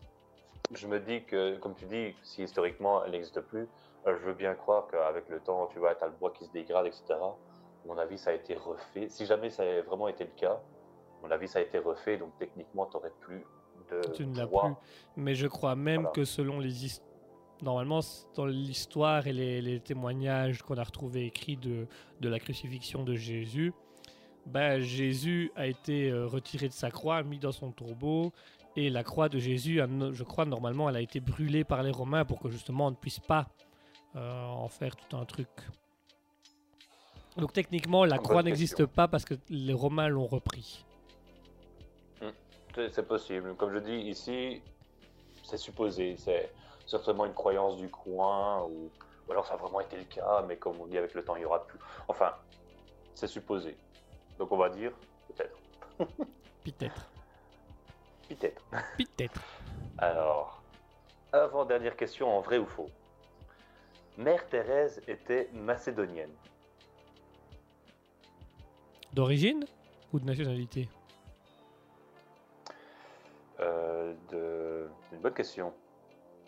je me dis que, comme tu dis, si historiquement elle n'existe plus, euh, je veux bien croire qu'avec le temps, tu vois, tu as le bois qui se dégrade, etc. À mon avis, ça a été refait. Si jamais ça a vraiment été le cas, à mon avis, ça a été refait, donc techniquement, tu n'aurais plus de Tu ne l'as plus. Mais je crois même Voilà. que selon les histoires. Normalement, dans l'histoire et les, les témoignages qu'on a retrouvés écrits de, de la crucifixion de Jésus, ben, Jésus a été euh, retiré de sa croix, mis dans son tombeau, et la croix de Jésus, je crois, normalement, elle a été brûlée par les Romains pour que justement on ne puisse pas euh, en faire tout un truc. Donc techniquement, la croix n'existe pas parce que les Romains l'ont repris. C'est c'est possible. Comme je dis ici, c'est supposé, c'est certainement une croyance du coin, ou, ou alors ça a vraiment été le cas, mais comme on dit, avec le temps, il y aura plus. Enfin, c'est supposé. Donc on va dire peut-être. (laughs) Peut-être. Peut-être. Peut-être. Alors, avant-dernière question, en vrai ou faux Mère Thérèse était macédonienne. D'origine ou de nationalité? Euh, de... Une bonne question.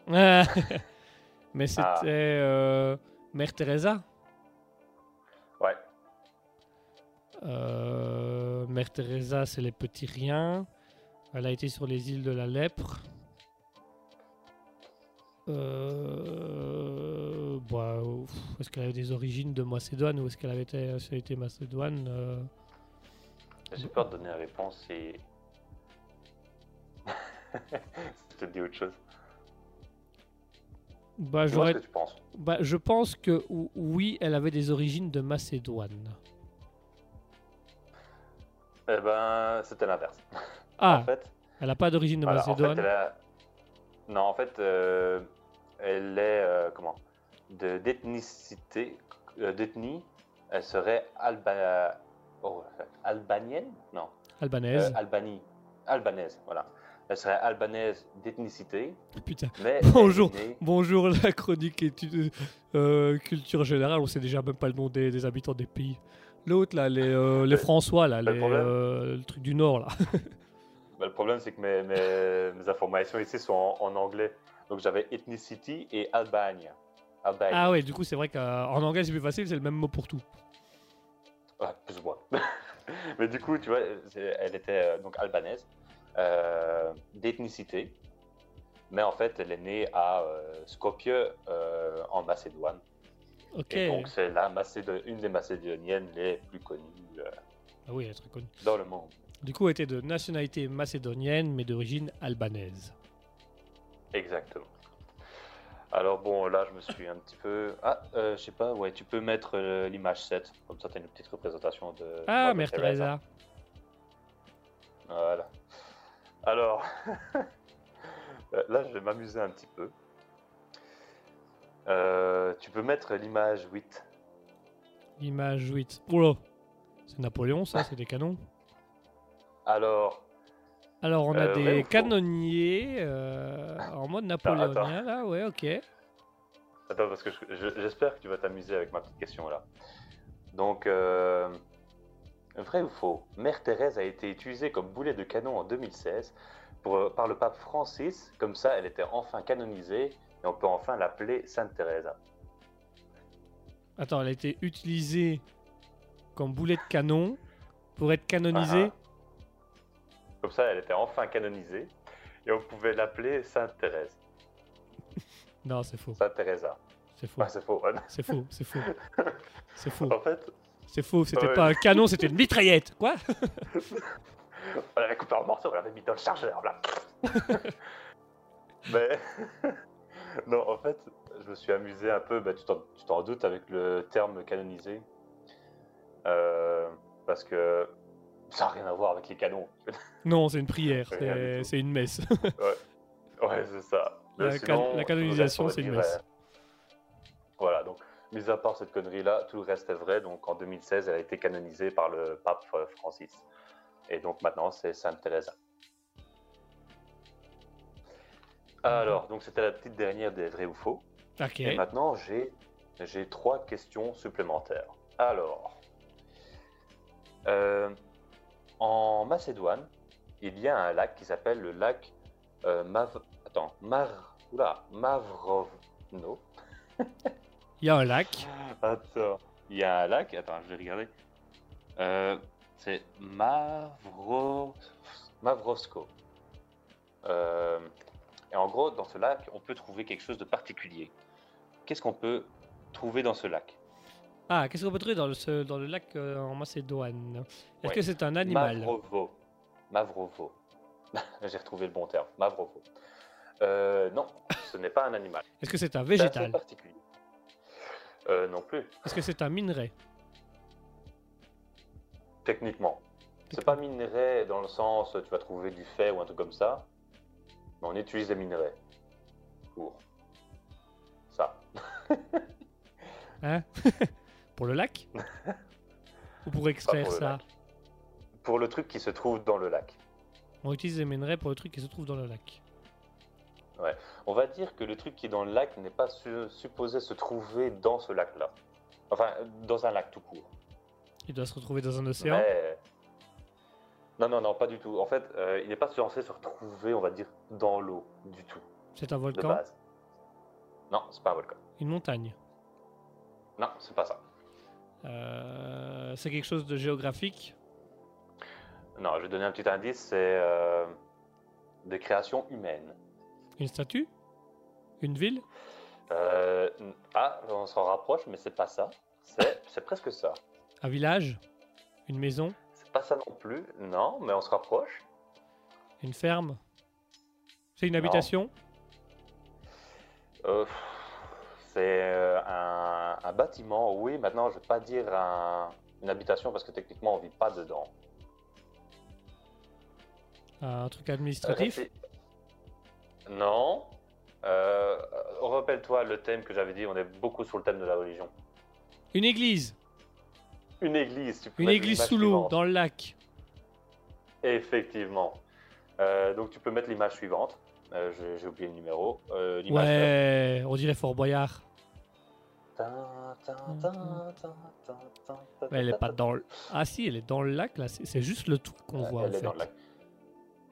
(laughs) Mais c'était Ah. euh, Mère Teresa. Ouais. Euh, Mère Teresa, c'est les petits riens. Elle a été sur les îles de la lèpre. Euh, bah, est-ce qu'elle avait des origines de Macédoine ou est-ce qu'elle avait été, qu'elle a été Macédoine euh, J'ai peur de donner la réponse et. (laughs) je te dis autre chose. Bah, Dis-moi ce j'aurais- que tu penses. bah, je pense que ou- oui, elle avait des origines de Macédoine. Eh ben, c'était l'inverse. Ah, En fait, elle n'a pas d'origine de voilà, en fait, Macédoine. elle a- Non, en fait, euh, elle est. euh, comment de- D'ethnicité. euh, D'ethnie, elle serait alba... oh, albanienne? Non. Albanaise. Euh, Albanie. Albanaise, voilà. Elle serait albanaise d'ethnicité, Putain. mais. (laughs) Bonjour. née- Bonjour la chronique études euh, culture générale, on sait déjà même pas le nom des, des habitants des pays. L'autre là, les, euh, (laughs) les François là, les, euh, le truc du Nord là. (laughs) Bah, le problème, c'est que mes, mes- mes informations ici sont en, en anglais. Donc j'avais ethnicity et Albania. Albanie. Ah ouais, du coup c'est vrai qu'en anglais c'est plus facile, c'est le même mot pour tout. Ouais, plus ou moins. Mais du coup, tu vois, elle était donc albanaise, euh, d'ethnicité. Mais en fait, elle est née à euh, Skopje, euh, en Macédoine. Ok. Et donc, c'est la Macédo- une des Macédoniennes les plus connues euh, Ah oui, elle est très connue. dans le monde. Du coup, elle était de nationalité macédonienne mais d'origine albanaise. Exactement. Alors bon, là, je me suis un petit peu... Ah, euh, je sais pas, ouais, tu peux mettre l'image 7. Comme ça, tu as une petite représentation de... Ah, Mère. Teresa. Voilà. Alors, (laughs) euh, là, je vais m'amuser un petit peu. Euh, tu peux mettre l'image 8. Image 8. Oula, c'est Napoléon ça, (laughs) c'est des canons. Alors, Alors on a Euh, des canonniers euh, en mode napoléonien là, ouais, ok. attends, parce que je- je- j'espère que tu vas t'amuser avec ma petite question là. Donc, euh, vrai ou faux Mère Thérèse a été utilisée comme boulet de canon en 2016 pour, euh, par le pape Francis. Comme ça, elle était enfin canonisée et on peut enfin l'appeler Sainte Thérèse. Attends, elle a été utilisée comme boulet de canon pour être canonisée. Ah, Comme ça, elle était enfin canonisée et on pouvait l'appeler Sainte Thérèse. (laughs) Non, c'est faux. Sainte Teresa. C'est faux. Ah, c'est faux. C'est faux, c'est faux. (laughs) C'est faux. En fait, C'est faux, c'était Ouais. pas un canon, c'était une mitraillette. Quoi on l'avait coupé en morceaux, on l'avait mis dans le chargeur là. (laughs) Mais (laughs) non, en fait, je me suis amusé un peu. Bah, tu t'en- doutes avec le terme canonisé, Euh, parce que ça n'a rien à voir avec les canons. (laughs) Non, c'est une prière, c'est une messe. Ouais, c'est ça. La can- canonisation, c'est une messe. Voilà, donc, mis à part cette connerie-là, tout le reste est vrai. Donc, en 2016, elle a été canonisée par le pape euh, Francis. Et donc, maintenant, c'est Sainte Teresa. Alors, donc, c'était la petite dernière des vrais ou faux. Ok. Et maintenant, j'ai j'ai trois questions supplémentaires. Alors, euh, en Macédoine, il y a un lac qui s'appelle le lac euh, Mav... Attends, Mar... Oula, Mavrovno. (laughs) Il y a un lac. Attends, il y a un lac? Attends, je vais regarder. Euh, c'est Mavro... Mavrovsko. Euh, et en gros, dans ce lac, on peut trouver quelque chose de particulier. Qu'est-ce qu'on peut trouver dans ce lac? Ah, qu'est-ce qu'on peut trouver dans le, ce- dans le lac euh, en Macédoine? Est-ce que c'est un animal? Mavrovo. Mavrovo. (laughs) J'ai retrouvé le bon terme. Mavrovo. Euh, non, ce n'est pas un animal. Est-ce que c'est un végétal? particulier. Euh, non plus, Est-ce que c'est un minerai techniquement. C'est pas minerai dans le sens tu vas trouver du fait ou un truc comme ça. Mais on utilise des minerais. court. Ça. Hein? (laughs) Pour le lac? Ou pour extraire pour ça? lac. Pour le truc qui se trouve dans le lac. On utilise les minerais pour le truc qui se trouve dans le lac. On va dire que le truc qui est dans le lac n'est pas su- supposé se trouver dans ce lac-là. Enfin, dans un lac tout court. Il doit se retrouver dans un océan. Mais... Non, non, non, pas du tout. En fait, euh, il n'est pas censé se retrouver, on va dire, dans l'eau du tout, C'est un de volcan? base. Non, c'est pas un volcan. Une montagne? Non, c'est pas ça. Euh, C'est quelque chose de géographique? Non, je vais donner un petit indice, c'est euh, de création humaine. Une statue? Une ville? Euh, ah, on s'en rapproche, mais c'est pas ça. C'est presque ça. Un village? Une maison? C'est pas ça non plus. Non, mais on se rapproche. Une ferme? C'est une Non. habitation Euh, c'est un, un bâtiment, oui. Maintenant, je vais pas dire un- une habitation parce que techniquement, on vit pas dedans. Un truc administratif? Non. Euh, Rappelle-toi le thème que j'avais dit, on est beaucoup sur le thème de la religion. Une église Une église, tu peux Une église sous l'eau, dans le lac. Effectivement. Euh, donc tu peux mettre l'image suivante. Euh, J'ai oublié le numéro. Euh, Ouais, on dirait Fort Boyard. Mais elle est pas dans le... Ah si, elle est dans le lac, là. C'est juste le toit qu'on Euh, voit, en elle est fait. dans le lac.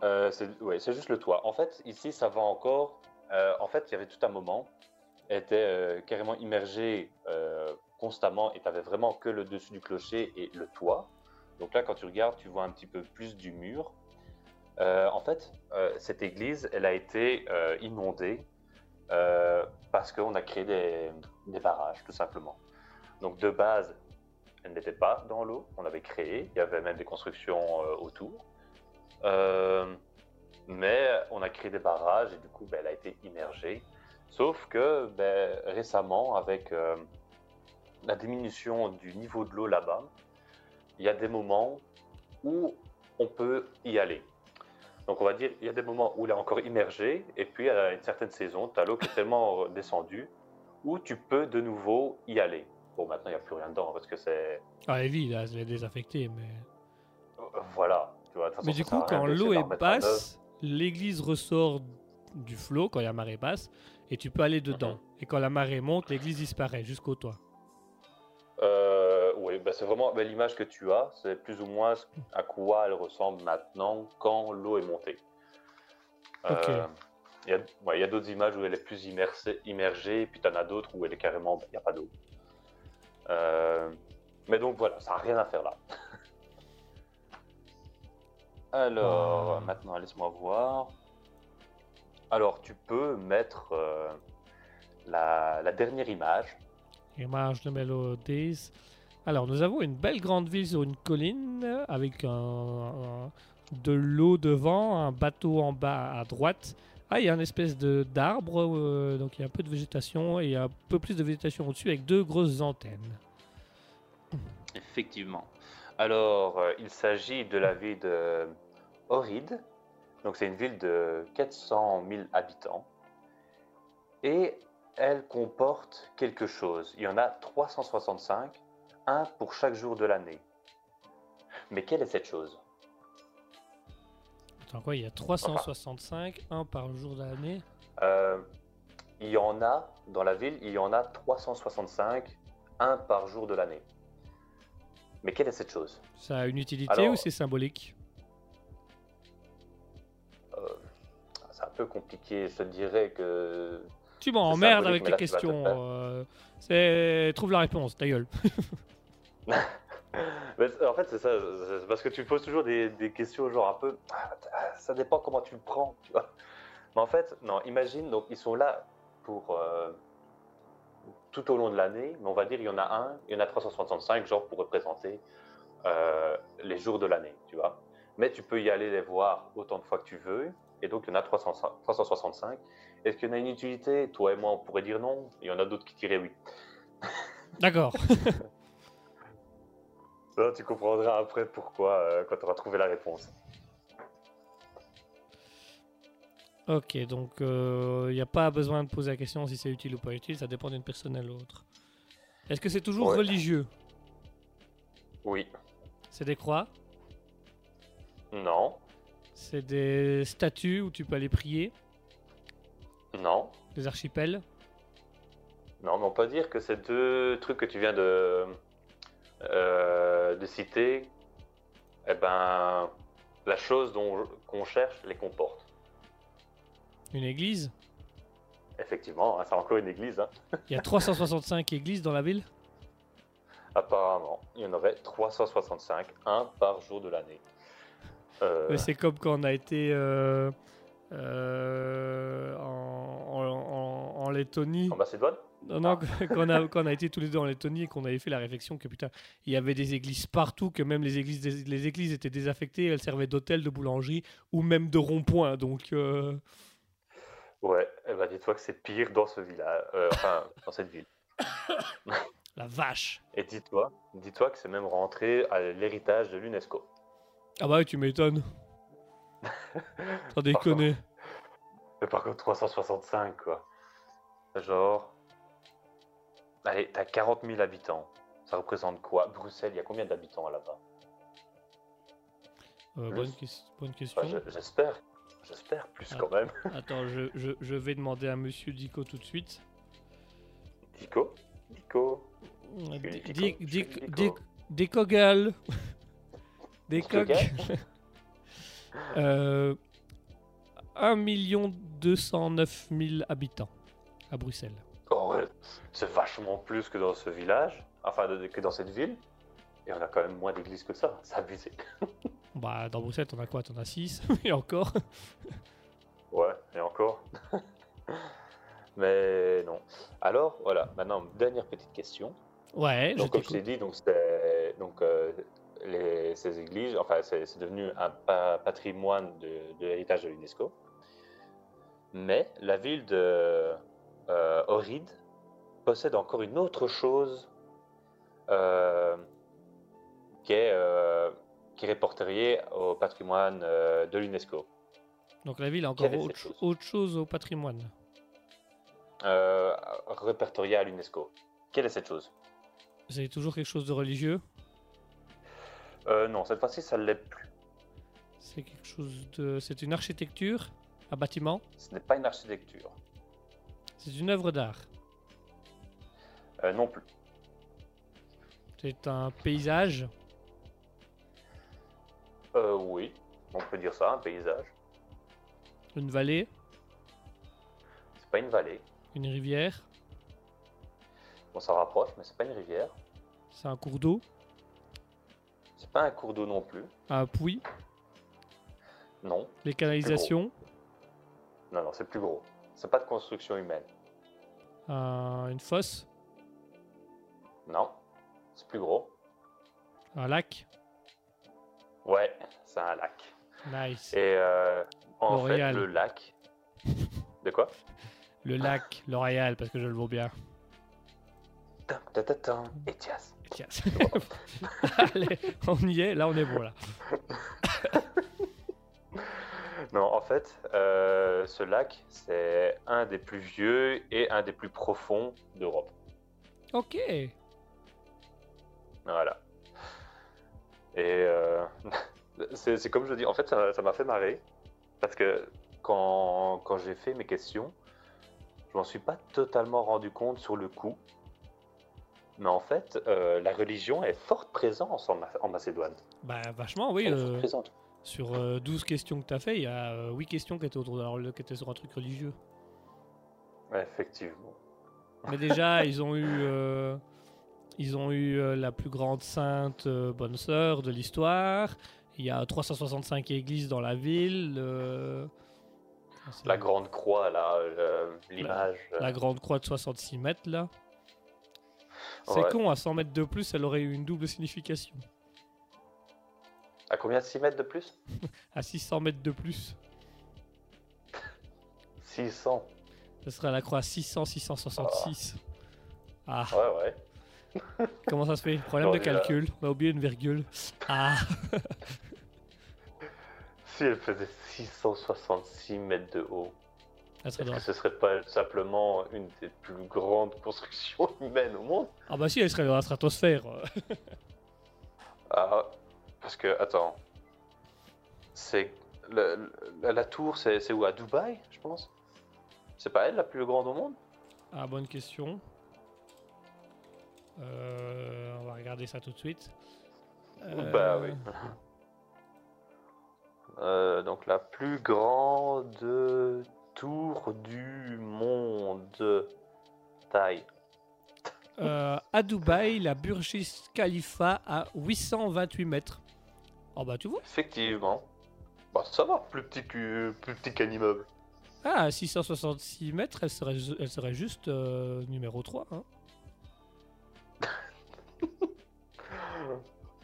Euh, c'est juste le toit. En fait, ici, ça va encore. euh, en fait, il y avait tout un moment, était euh, carrément immergée euh, constamment et tu avais vraiment que le dessus du clocher et le toit. Donc là, quand tu regardes, tu vois un petit peu plus du mur. En fait, cette église, elle a été inondée parce qu'on a créé des, des barrages, tout simplement. Donc de base, elle n'était pas dans l'eau, on avait créé, il y avait même des constructions autour. Euh, mais on a créé des barrages et du coup, ben, elle a été immergée. Sauf que ben, récemment, avec euh, la diminution du niveau de l'eau là-bas, il y a des moments où on peut y aller. Donc on va dire, il y a des moments où elle est encore immergée, et puis à une certaine saison, tu as l'eau qui est tellement descendue, où tu peux de nouveau y aller. Bon, maintenant, il n'y a plus rien dedans, parce que c'est... Ah, elle vit, là, elle est désaffectée, mais... Voilà. Tu vois, de toute Mais du coup, quand l'eau est basse, l'église ressort du flot, quand il y a marée basse, et tu peux aller dedans. Mhm. Et quand la marée monte, l'église disparaît jusqu'au toit. Euh, oui, bah, c'est vraiment bah, l'image que tu as, c'est plus ou moins à quoi elle ressemble maintenant quand l'eau est montée. Ok. Euh, Il y a, ouais, d'autres images où elle est plus immersée, immergée, et puis tu en as d'autres où elle est carrément, bah, il n'y a pas d'eau. Euh, mais donc voilà, ça n'a rien à faire là. Alors, Ah. maintenant, laisse-moi voir. Alors, tu peux mettre euh, la, la dernière image. Image de Mélodies. Alors, nous avons une belle grande ville sur une colline euh, avec un, un- de l'eau devant, un bateau en bas à droite. Ah, il y a une espèce de d'arbre, euh, donc il y a un peu de végétation et il y a un peu plus de végétation au-dessus avec deux grosses antennes. Effectivement. Alors, euh, il s'agit de la ville de Ohrid. Donc, c'est une ville de 400 000 habitants. Et elle comporte quelque chose. Il y en a 365, un pour chaque jour de l'année. Mais quelle est cette chose? Attends, quoi, il y a 365, un par jour de l'année? Euh, Il y en a, dans la ville, il y en a 365, un par jour de l'année. Mais quelle est cette chose? Ça a une utilité Alors- ou c'est symbolique? C'est un peu compliqué. Je te dirais que Tu m'emmerdes avec tes questions. euh, c'est trouve la réponse, ta gueule. (laughs) En fait, c'est ça. c'est parce que tu poses toujours des, des questions genre un peu. ah, Ça dépend comment tu le prends, tu vois. Mais en fait, non, imagine, donc ils sont là pour. euh, tout au long de l'année, mais on va dire il y en a un, il y en a 365, genre pour représenter euh, les jours de l'année, tu vois. Mais tu peux y aller les voir autant de fois que tu veux, et donc il y en a 300 365. Est-ce qu'il y en a une utilité? Toi et moi, on pourrait dire non, il y en a d'autres qui diraient oui. D'accord. (laughs) Là, tu comprendras après pourquoi euh, quand tu auras trouvé la réponse. Ok, donc il n'y a pas besoin de poser la question si c'est utile ou pas utile, ça dépend d'une personne à l'autre. Est-ce que c'est toujours Ouais. religieux? Oui. C'est des croix? Non. C'est des statues où tu peux aller prier Non. Des archipels Non, mais on peut dire que ces deux trucs que tu viens de, euh, de citer, eh ben, la chose dont qu'on cherche les comporte. Une église? Effectivement, hein, c'est encore une église. hein. Il y a 365 (laughs) églises dans la ville? Apparemment, il y en aurait 365, un par jour de l'année. Euh, C'est comme quand on a été euh, euh, en, en- en- en Lettonie. en Macédoine Non, non, (laughs) quand, on a, quand on a été tous les deux en Lettonie et qu'on avait fait la réflexion que putain, il y avait des églises partout, que même les églises, les églises étaient désaffectées, elles servaient d'hôtel, de boulangerie ou même de rond-point. Donc, Ouais, eh ben, dis-toi que c'est pire dans ce village, enfin, dans cette ville. (coughs) la vache. Et dis-toi, dis-toi que c'est même rentré à l'héritage de l'UNESCO. Ah bah ouais, tu m'étonnes. (laughs) Sans déconner. Mais par contre, 365, quoi. Genre. Allez, t'as 40 000 habitants. Ça représente quoi? Bruxelles, il y a combien d'habitants là-bas? Euh, bonne, ques- bonne question. Enfin, J'espère. J'espère plus Ah. quand même. (laughs) Attends, je, je, je vais demander à Monsieur Dico tout de suite. Dico? Dico? Dico, Dico. Dicogal. (laughs) Dicogal euh, 1 209 000 habitants à Bruxelles. Oh ouais, c'est vachement plus que dans ce village, enfin de- que dans cette ville. Et on a quand même moins d'églises que ça, c'est abusé. (laughs) Bah, dans Bruxelles, t'en as quoi? T'en as 6 (laughs) Et encore? Ouais, et encore. Mais non. Alors, voilà, maintenant, dernière petite question. Ouais, je Donc, comme je t'ai dit, donc, c'est- donc, euh, les- ces églises, enfin, c'est devenu un pa- patrimoine de, de l'héritage de l'UNESCO. Mais la ville de euh, possède encore une autre chose euh, qui est euh, qui est répertoriée au patrimoine euh, de l'UNESCO. Donc la ville a encore autre, chose autre chose au patrimoine. Euh, répertoriée à l'UNESCO. Quelle est cette chose? C'est toujours quelque chose de religieux? Euh, Non, cette fois-ci, ça ne l'est plus. C'est quelque chose de... C'est une architecture Un bâtiment Ce n'est pas une architecture. C'est une œuvre d'art Euh, non plus. C'est un paysage Euh, oui, on peut dire ça, un paysage. Une vallée C'est pas une vallée. Une rivière On s'en rapproche, mais c'est pas une rivière. C'est un cours d'eau C'est pas un cours d'eau non plus. Un puits Non, Les canalisations non, non, c'est plus gros. C'est pas de construction humaine. un- Une fosse Non, c'est plus gros. Un lac Ouais, c'est un lac. Nice Et euh, en L'Oréal. fait, le lac. De quoi? Le lac, L'Oréal, parce que je le vois bien. Tam, tam, Et tias. (laughs) Allez, on y est, là on est bon là. (laughs) Non, en fait, euh, ce lac, c'est un des plus vieux et un des plus profonds d'Europe. Ok. Voilà. Et euh, (laughs) c'est comme je dis, en fait, ça ça m'a fait marrer. Parce que quand, quand j'ai fait mes questions, je m'en suis pas totalement rendu compte sur le coup. Mais en fait, euh, la religion est forte présence en, Ma- en Macédoine. Bah vachement, oui. Euh, présente. sur euh, 12 questions que tu as fait, il y a euh, 8 questions qui étaient, autour de, qui étaient sur un truc religieux. Effectivement. Mais déjà, (laughs) ils ont eu, euh, ils ont eu euh, la plus grande sainte euh, bonne sœur de l'histoire. Il y a 365 églises dans la ville. euh, La grande croix, là, euh, l'image. euh, la grande croix de 66 mètres, là. C'est Ouais. con, à 100 mètres de plus, elle aurait eu une double signification. À combien de 6 mètres de plus (laughs) À 600 mètres de plus, 600. ce serait la croix 600, 666. Ah, Ouais, ouais. (laughs) comment ça se fait? Problème Non, de calcul, on a oublié une virgule. Ah, (laughs) si elle faisait 666 mètres de haut, Serait est-ce que ce serait pas simplement une des plus grandes (laughs) constructions humaines au monde? Ah bah si, elle serait dans la stratosphère. Ah, parce que, attends. C'est. le- le- la tour, c'est où? À Dubaï, je pense? C'est pas elle la plus grande au monde? Ah, bonne question. Euh, on va regarder ça tout de suite. Bah Euh, oui. (laughs) Euh, donc la plus grande tour du monde. Taille. euh, à Dubaï, la Burj Khalifa à 828 mètres. Oh bah tu vois. Effectivement. Bah ça va, plus petit que- plus petit qu'un immeuble. Ah, à 666 mètres, elle serait, elle serait juste euh, numéro 3. Hein.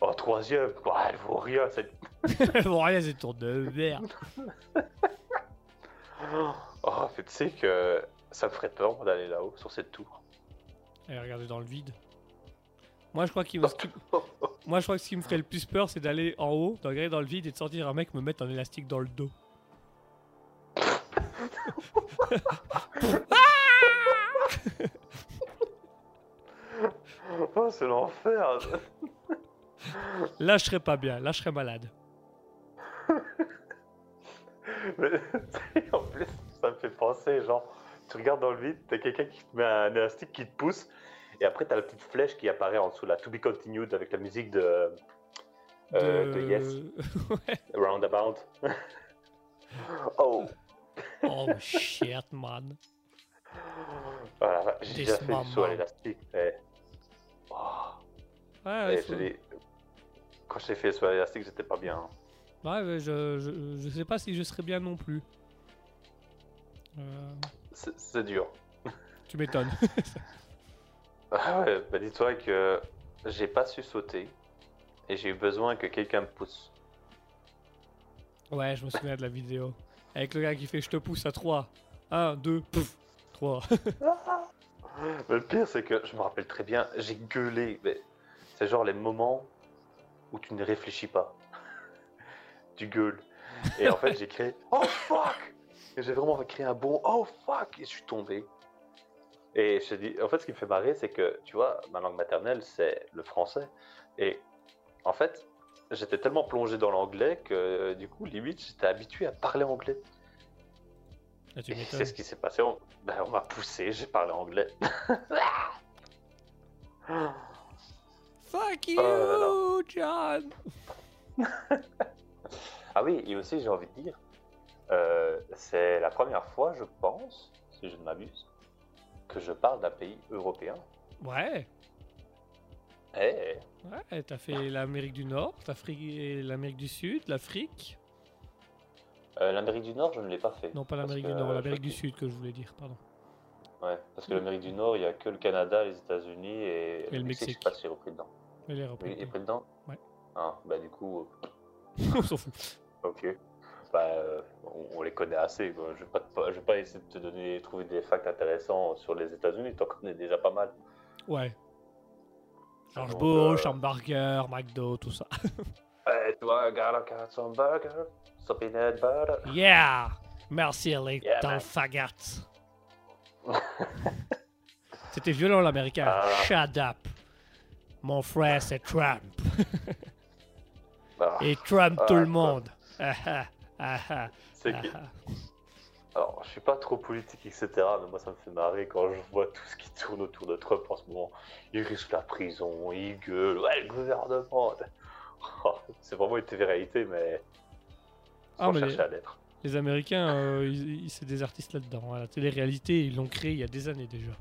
En (laughs) troisième, quoi, elle vaut rien cette. (laughs) bon, rien, c'est tour de merde. (laughs) Oh, mais tu sais que ça me ferait peur d'aller là-haut, sur cette tour. Et regardez dans le vide. Moi, je crois qu'il me- (laughs) Moi, je crois que ce qui me ferait le plus peur, c'est d'aller en haut, de regarder dans le vide et de sentir un mec me mettre un élastique dans le dos. (laughs) Oh, c'est l'enfer. Là, je serais pas bien. Là, je serais malade. (laughs) Mais, (laughs) en plus, ça me fait penser, genre, tu regardes dans le vide, t'as quelqu'un qui te met un élastique qui te pousse, et après t'as la petite flèche qui apparaît en dessous, là, To Be Continued, avec la musique de, euh, de Yes, (laughs) ouais. Roundabout. (laughs) oh, Oh shit, man. voilà, j'ai déjà fait du saut à l'élastique. Oh, Ouais, et je Quand j'ai fait le saut à l'élastique, j'étais pas bien. hein. Ouais, je, je, je sais pas si je serais bien non plus. Euh, C'est dur. tu m'étonnes. (laughs) Ah ouais, bah dis-toi que j'ai pas su sauter, et j'ai eu besoin que quelqu'un me pousse. ouais, je me souviens de la vidéo. Avec le gars qui fait je te pousse à 3. 1, 2, pouf, 3. (laughs) Mais le pire, c'est que je me rappelle très bien, j'ai gueulé. Mais c'est genre les moments où tu ne réfléchis pas. Tu gueules. Et en fait, j'ai créé (laughs) Oh fuck Et j'ai vraiment créé un bon Oh fuck Et je suis tombé. Et je dis, en fait, ce qui me fait marrer, c'est que, tu vois, ma langue maternelle, c'est le français. Et en fait, j'étais tellement plongé dans l'anglais que, du coup, limite, j'étais habitué à parler anglais. Ah, tu Et c'est ce qui s'est passé. On, ben, on m'a poussé, j'ai parlé anglais. (laughs) Fuck you, Oh John! (laughs) Ah oui, et aussi j'ai envie de dire, euh, c'est la première fois, je pense, si je ne m'abuse, que je parle d'un pays européen. Ouais, Eh, ouais, t'as fait l'Amérique du Nord, et l'Amérique du Sud, l'Afrique. euh, l'Amérique du Nord, je ne l'ai pas fait. Non, pas l'Amérique que, du Nord, euh, l'Amérique je- du Sud que je voulais dire, pardon. Ouais, parce que l'Amérique du Nord, il n'y a que le Canada, les États-Unis et, le Je Mexique. sais pas si j'ai repris dedans. Oui, repris. il est pris dedans Ouais. Ah, bah du coup, (laughs) On s'en fout. Ok. Bah, euh, on, on les connaît assez. quoi. Je vais pas, te- je vais pas essayer de te donner, trouver des facts intéressants sur les États-Unis, t'en connais déjà pas mal. Ouais. George Donc, Bush, euh, hamburger, McDo, tout ça. (laughs) Eh, toi, gotta get some burger, some peanut butter. Yeah! Merci, les Yeah, faggots. (laughs) C'était violent, l'américain. Ah. Shut up. Mon frère, c'est Trump. Ah, (laughs) Et Trump Ah, tout le Trump. monde. Ah, ah, ah, ah, c'est ah, que- ah. Alors, je suis pas trop politique, etc. Mais moi, ça me fait marrer quand je vois tout ce qui tourne autour de Trump en ce moment. Il risque la prison, il gueule, ouais, le gouvernement. (laughs) Oh, c'est vraiment une télé-réalité, mais Ah, sans mais chercher à l'être. Les Américains, euh, c'est des artistes là-dedans. hein. La télé-réalité, ils l'ont créé il y a des années déjà.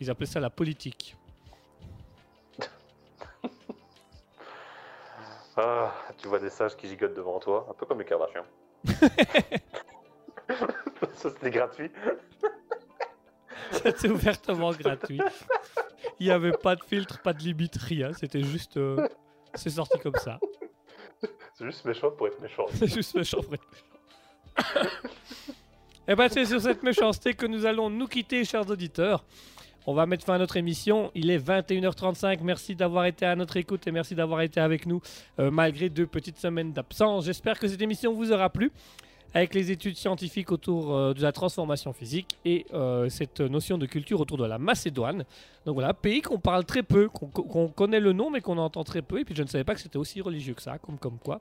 Ils appelaient ça la politique. Ah, tu vois des sages qui gigotent devant toi, un peu comme les Kardashians. (laughs) ça, c'était gratuit. C'était ouvertement gratuit. Il n'y avait pas de filtre, pas de limite, rien. C'était juste. euh, c'est sorti comme ça. C'est juste méchant pour être méchant. C'est juste méchant pour être méchant. Et ben c'est sur cette méchanceté que nous allons nous quitter, chers auditeurs. On va mettre fin à notre émission. Il est 21h35. Merci d'avoir été à notre écoute et merci d'avoir été avec nous euh, malgré deux petites semaines d'absence. J'espère que cette émission vous aura plu avec les études scientifiques autour euh, de la transformation physique et euh, cette notion de culture autour de la Macédoine. Donc voilà, pays qu'on parle très peu, qu'on connaît le nom mais qu'on entend très peu. Et puis je ne savais pas que c'était aussi religieux que ça, comme, comme quoi.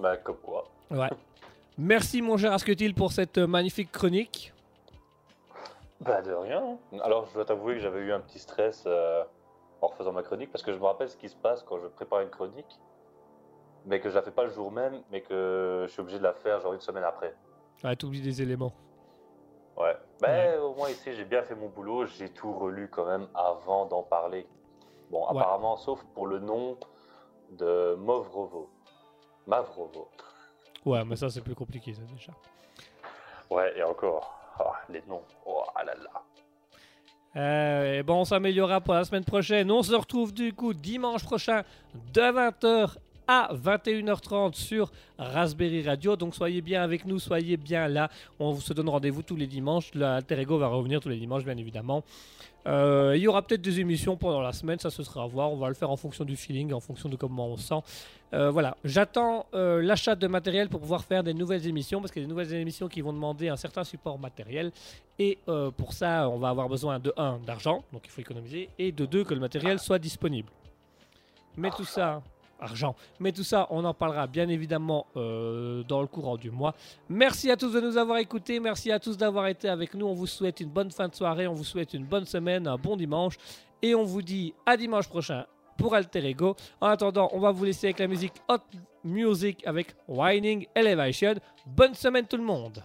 Bah, comme quoi. Ouais. Merci mon cher Asketil pour cette magnifique chronique. Bah, de rien. Alors, je dois t'avouer que j'avais eu un petit stress euh, en refaisant ma chronique parce que je me rappelle ce qui se passe quand je prépare une chronique, mais que je la fais pas le jour même, mais que je suis obligé de la faire genre une semaine après. Ouais, t'oublies des éléments. Ouais. Bah, Ouais. au moins ici, j'ai bien fait mon boulot, j'ai tout relu quand même avant d'en parler. Bon, apparemment, sauf pour le nom de Movrovo. Mavrovo. Ouais, mais ça c'est plus compliqué ça déjà. Ouais, et encore. Ah, les noms. Oh ah là là. Et bon, on s'améliorera pour la semaine prochaine. On se retrouve du coup dimanche prochain de 20h à 21h30 sur Raspberry Radio. Donc soyez bien avec nous, soyez bien là. On vous se donne rendez-vous tous les dimanches. L'Alter Ego va revenir tous les dimanches, bien évidemment. Euh, il y aura peut-être des émissions pendant la semaine, ça ce sera à voir. On va le faire en fonction du feeling, en fonction de comment on se sent. Euh, voilà, j'attends euh, l'achat de matériel pour pouvoir faire des nouvelles émissions parce qu'il y a des nouvelles émissions qui vont demander un certain support matériel. Et pour ça, on va avoir besoin de 1 d'argent, donc il faut économiser, et de 2 que le matériel soit disponible. Mais tout ça, Mais tout ça, on en parlera bien évidemment euh, dans le courant du mois. Merci à tous de nous avoir écoutés. Merci à tous d'avoir été avec nous. On vous souhaite une bonne fin de soirée. On vous souhaite une bonne semaine, un bon dimanche. Et on vous dit à dimanche prochain pour Alter Ego. En attendant, on va vous laisser avec la musique Hot Music avec Whining Elevation. Bonne semaine tout le monde.